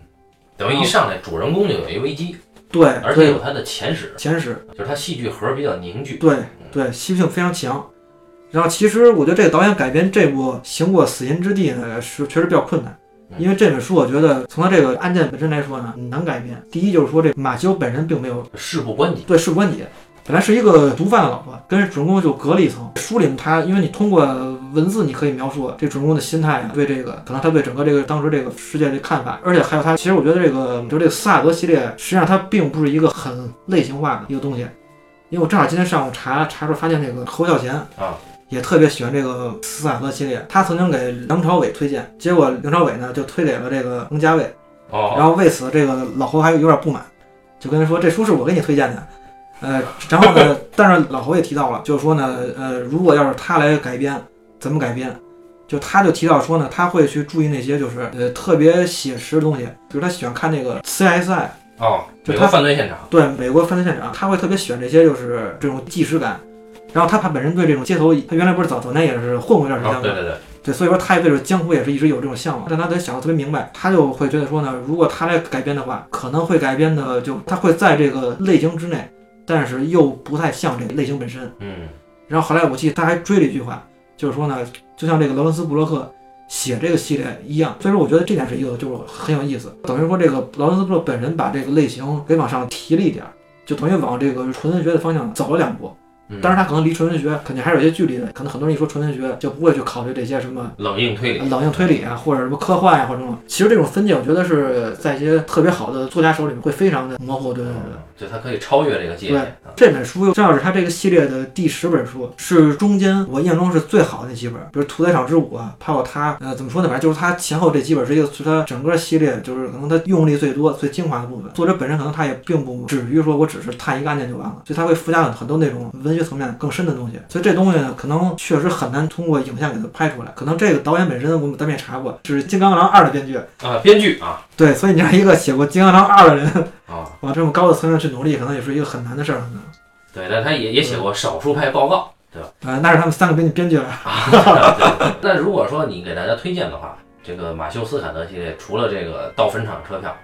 Speaker 1: 等于一上来主人公就有一危机。
Speaker 2: 对对
Speaker 1: 而且有他的前史，
Speaker 2: 前史，
Speaker 1: 就是他戏剧核比较凝聚。
Speaker 2: 对对，戏剧性非常强。然后其实我觉得这个导演改编这部《行过死荫之地》呢，是确实比较困难，因为这本书我觉得从他这个案件本身来说呢，难改编。第一就是说这马修本人并没有
Speaker 1: 事不关己，
Speaker 2: 对事不关己，本来是一个毒贩的老婆，跟主人公就隔了一层。书里面他，因为你通过文字你可以描述这主人公的心态啊，对这个可能他对整个这个当时这个世界的看法，而且还有他，其实我觉得这个就这个斯塔德系列，实际上它并不是一个很类型化的一个东西。因为我正好今天上午查查出发现，这个侯孝贤
Speaker 1: 啊
Speaker 2: 也特别喜欢这个斯塔德系列，他曾经给梁朝伟推荐，结果梁朝伟呢就推给了这个翁家卫，
Speaker 1: 哦，
Speaker 2: 然后为此这个老侯还有点不满，就跟他说这书是我给你推荐的，呃，然后呢，但是老侯也提到了，就是说呢，呃，如果要是他来改编，怎么改编？就他就提到说呢，他会去注意那些就是呃特别写实的东西，比如他喜欢看那个 CSI，
Speaker 1: 哦，
Speaker 2: 就他
Speaker 1: 犯罪现场，
Speaker 2: 对美国犯罪现场，他会特别喜欢这些就是这种纪实感。然后他他本身对这种街头，他原来不是早早年也是混过一段时间
Speaker 1: 哦，
Speaker 2: 吗？
Speaker 1: 对对对，
Speaker 2: 对，所以说他也对这种江湖也是一直有这种向往，但他得想的特别明白，他就会觉得说呢，如果他来改编的话，可能会改编的就他会在这个类型之内，但是又不太像这个类型本身。
Speaker 1: 嗯，
Speaker 2: 然后后来我记得他还追了一句话，就是说呢，就像这个劳伦斯布洛克写这个系列一样，所以说我觉得这点是一个就是很有意思，等于说这个劳伦斯布洛克本人把这个类型给往上提了一点儿，就等于往这个纯文学的方向走了两步。
Speaker 1: 嗯
Speaker 2: 当然，他可能离纯文学肯定还是有一些距离的，可能很多人一说纯文学就不会去考虑这些什么
Speaker 1: 冷硬推理，
Speaker 2: 冷硬推理啊，或者什么科幻呀、或者什么。其实这种分界，我觉得是在一些特别好的作家手里面会非常的模糊。对对对。
Speaker 1: 就它可以超越这个界
Speaker 2: 对
Speaker 1: 限。对
Speaker 2: 这本书正好是他这个系列的第十本书，是中间我印象中是最好的那几本，比如《屠宰场之舞》啊，还有它呃怎么说呢，反正就是它前后这几本是一个是它整个系列就是可能它用力最多、最精华的部分。作者本身可能他也并不止于说我只是探一个案件就完了，所以他会附加很多那种文学层面更深的东西。所以这东西呢，可能确实很难通过影像给它拍出来。可能这个导演本身我们咱们也查过，是《金刚狼二》的编剧，
Speaker 1: 啊，编剧啊
Speaker 2: 对，所以你让一个写过《金刚狼二》的人
Speaker 1: 啊，
Speaker 2: 往这么高的层面去努力，可能也是一个很难的事儿。可能
Speaker 1: 对，但他也也写过少数派报告，对吧？
Speaker 2: 呃，那是他们三个编剧编剧了。
Speaker 1: 对那如果说你给大家推荐的话，这个马修斯卡德系列除了这个到坟场车票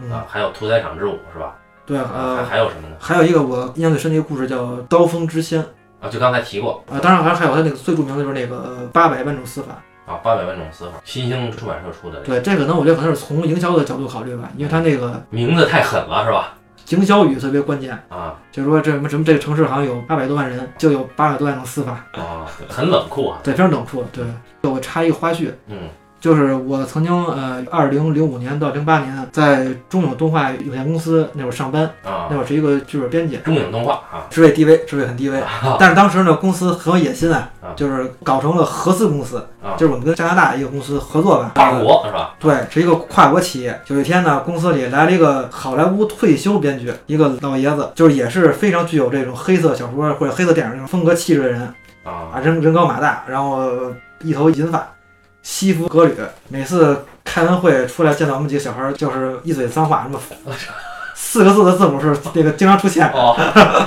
Speaker 2: 嗯，
Speaker 1: 啊，还有屠宰场之舞是吧？
Speaker 2: 对，
Speaker 1: 啊，还
Speaker 2: 呃，
Speaker 1: 还有什么呢？
Speaker 2: 还有一个我印象最深的一个故事叫《刀锋之仙》
Speaker 1: 啊，就刚才提过。
Speaker 2: 啊，当然还还有他那个最著名的就是那个八百万种死法。
Speaker 1: 啊，八百万种死法，新兴出版社出的，
Speaker 2: 对，这可能，我觉得可能是从营销的角度考虑吧，因为他那个
Speaker 1: 名字太狠了是吧？
Speaker 2: 营销语特别关键，
Speaker 1: 啊。
Speaker 2: 就是说这什么什么这个城市好像有八百多万人，就有八百多万种死法，
Speaker 1: 啊，很冷酷啊，
Speaker 2: 对，非常冷酷。对，我插一个花絮，
Speaker 1: 嗯
Speaker 2: 就是我曾经呃，二零零五年到零八年在中影动画有限公司那会儿上班，
Speaker 1: 啊。
Speaker 2: 那，会儿是一个剧本编辑，
Speaker 1: 中影动画啊，
Speaker 2: 职位低微，职位很低微。但是当时呢，公司很有野心啊
Speaker 1: 啊，
Speaker 2: 就是搞成了合资公司，
Speaker 1: 啊。
Speaker 2: 就是我们跟加拿大一个公司合作吧。
Speaker 1: 跨国是吧？
Speaker 2: 对，是一个跨国企业。有一天呢，公司里来了一个好莱坞退休编剧，一个老爷子，就是也是非常具有这种黑色小说或者黑色电影那种风格气质的人。啊，
Speaker 1: 啊
Speaker 2: 人人高马大，然后一头银发，西服革履，每次开完会出来见到我们几个小孩儿，就是一嘴脏话，什么 四个字的字母是这个经常出现。
Speaker 1: 哦，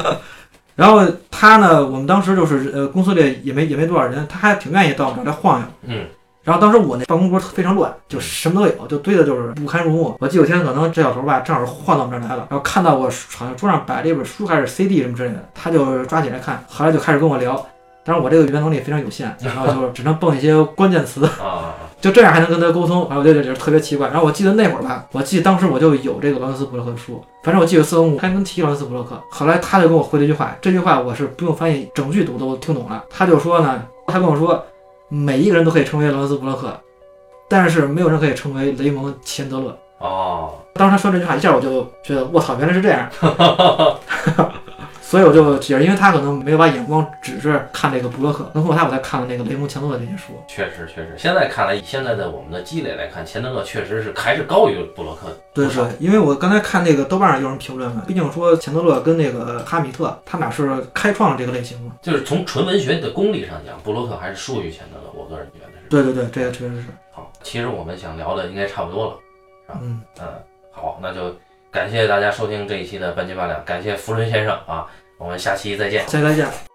Speaker 2: 然后他呢，我们当时就是呃，公司里也没也没多少人，他还挺愿意到我们这儿来晃悠。
Speaker 1: 嗯
Speaker 2: 然后当时我那办公桌非常乱，就什么都有，就堆的就是不堪入目。我记得有天可能这小头吧，正好晃到我们这儿来了，然后看到我好像桌上摆了一本书还是 CD 什么之类的，他就抓起来看，后来就开始跟我聊。当然我这个语言能力非常有限，然后就是只能蹦一些关键词，
Speaker 1: 啊
Speaker 2: 就这样还能跟他沟通，然后我觉得这特别奇怪。然后我记得那会儿吧，我记得当时我就有这个劳伦斯布洛克的书，反正我记得斯文五还能提劳伦斯布洛克。后来他就跟我回了一句话，这句话我是不用翻译，整句读都听懂了。他就说呢，他跟我说，每一个人都可以成为劳伦斯布洛克，但是没有人可以成为雷蒙钱德勒。
Speaker 1: 哦，
Speaker 2: 当时他说这句话，一下我就觉得我操，原来是这样。所以我就也是因为他可能没有把眼光只是看这个布洛克，能通过他我才看了那个雷蒙钱德勒这些书。
Speaker 1: 确实确实，现在看来，以现在的我们的积累来看，钱德勒确实是还是高于布洛克的。
Speaker 2: 对
Speaker 1: 不
Speaker 2: 对，因为我刚才看那个豆瓣上有人评论嘛，毕竟说钱德勒跟那个哈米特，他们俩是开创了这个类型嘛。
Speaker 1: 就是从纯文学的功力上讲，布洛克还是输于钱德勒，我个人觉得是。
Speaker 2: 对对对，这个确实是。
Speaker 1: 好，其实我们想聊的应该差不多了。
Speaker 2: 嗯，
Speaker 1: 嗯，好，那就感谢大家收听这一期的半斤八两，感谢福伦先生啊，我们下期再见。
Speaker 2: 下期再见。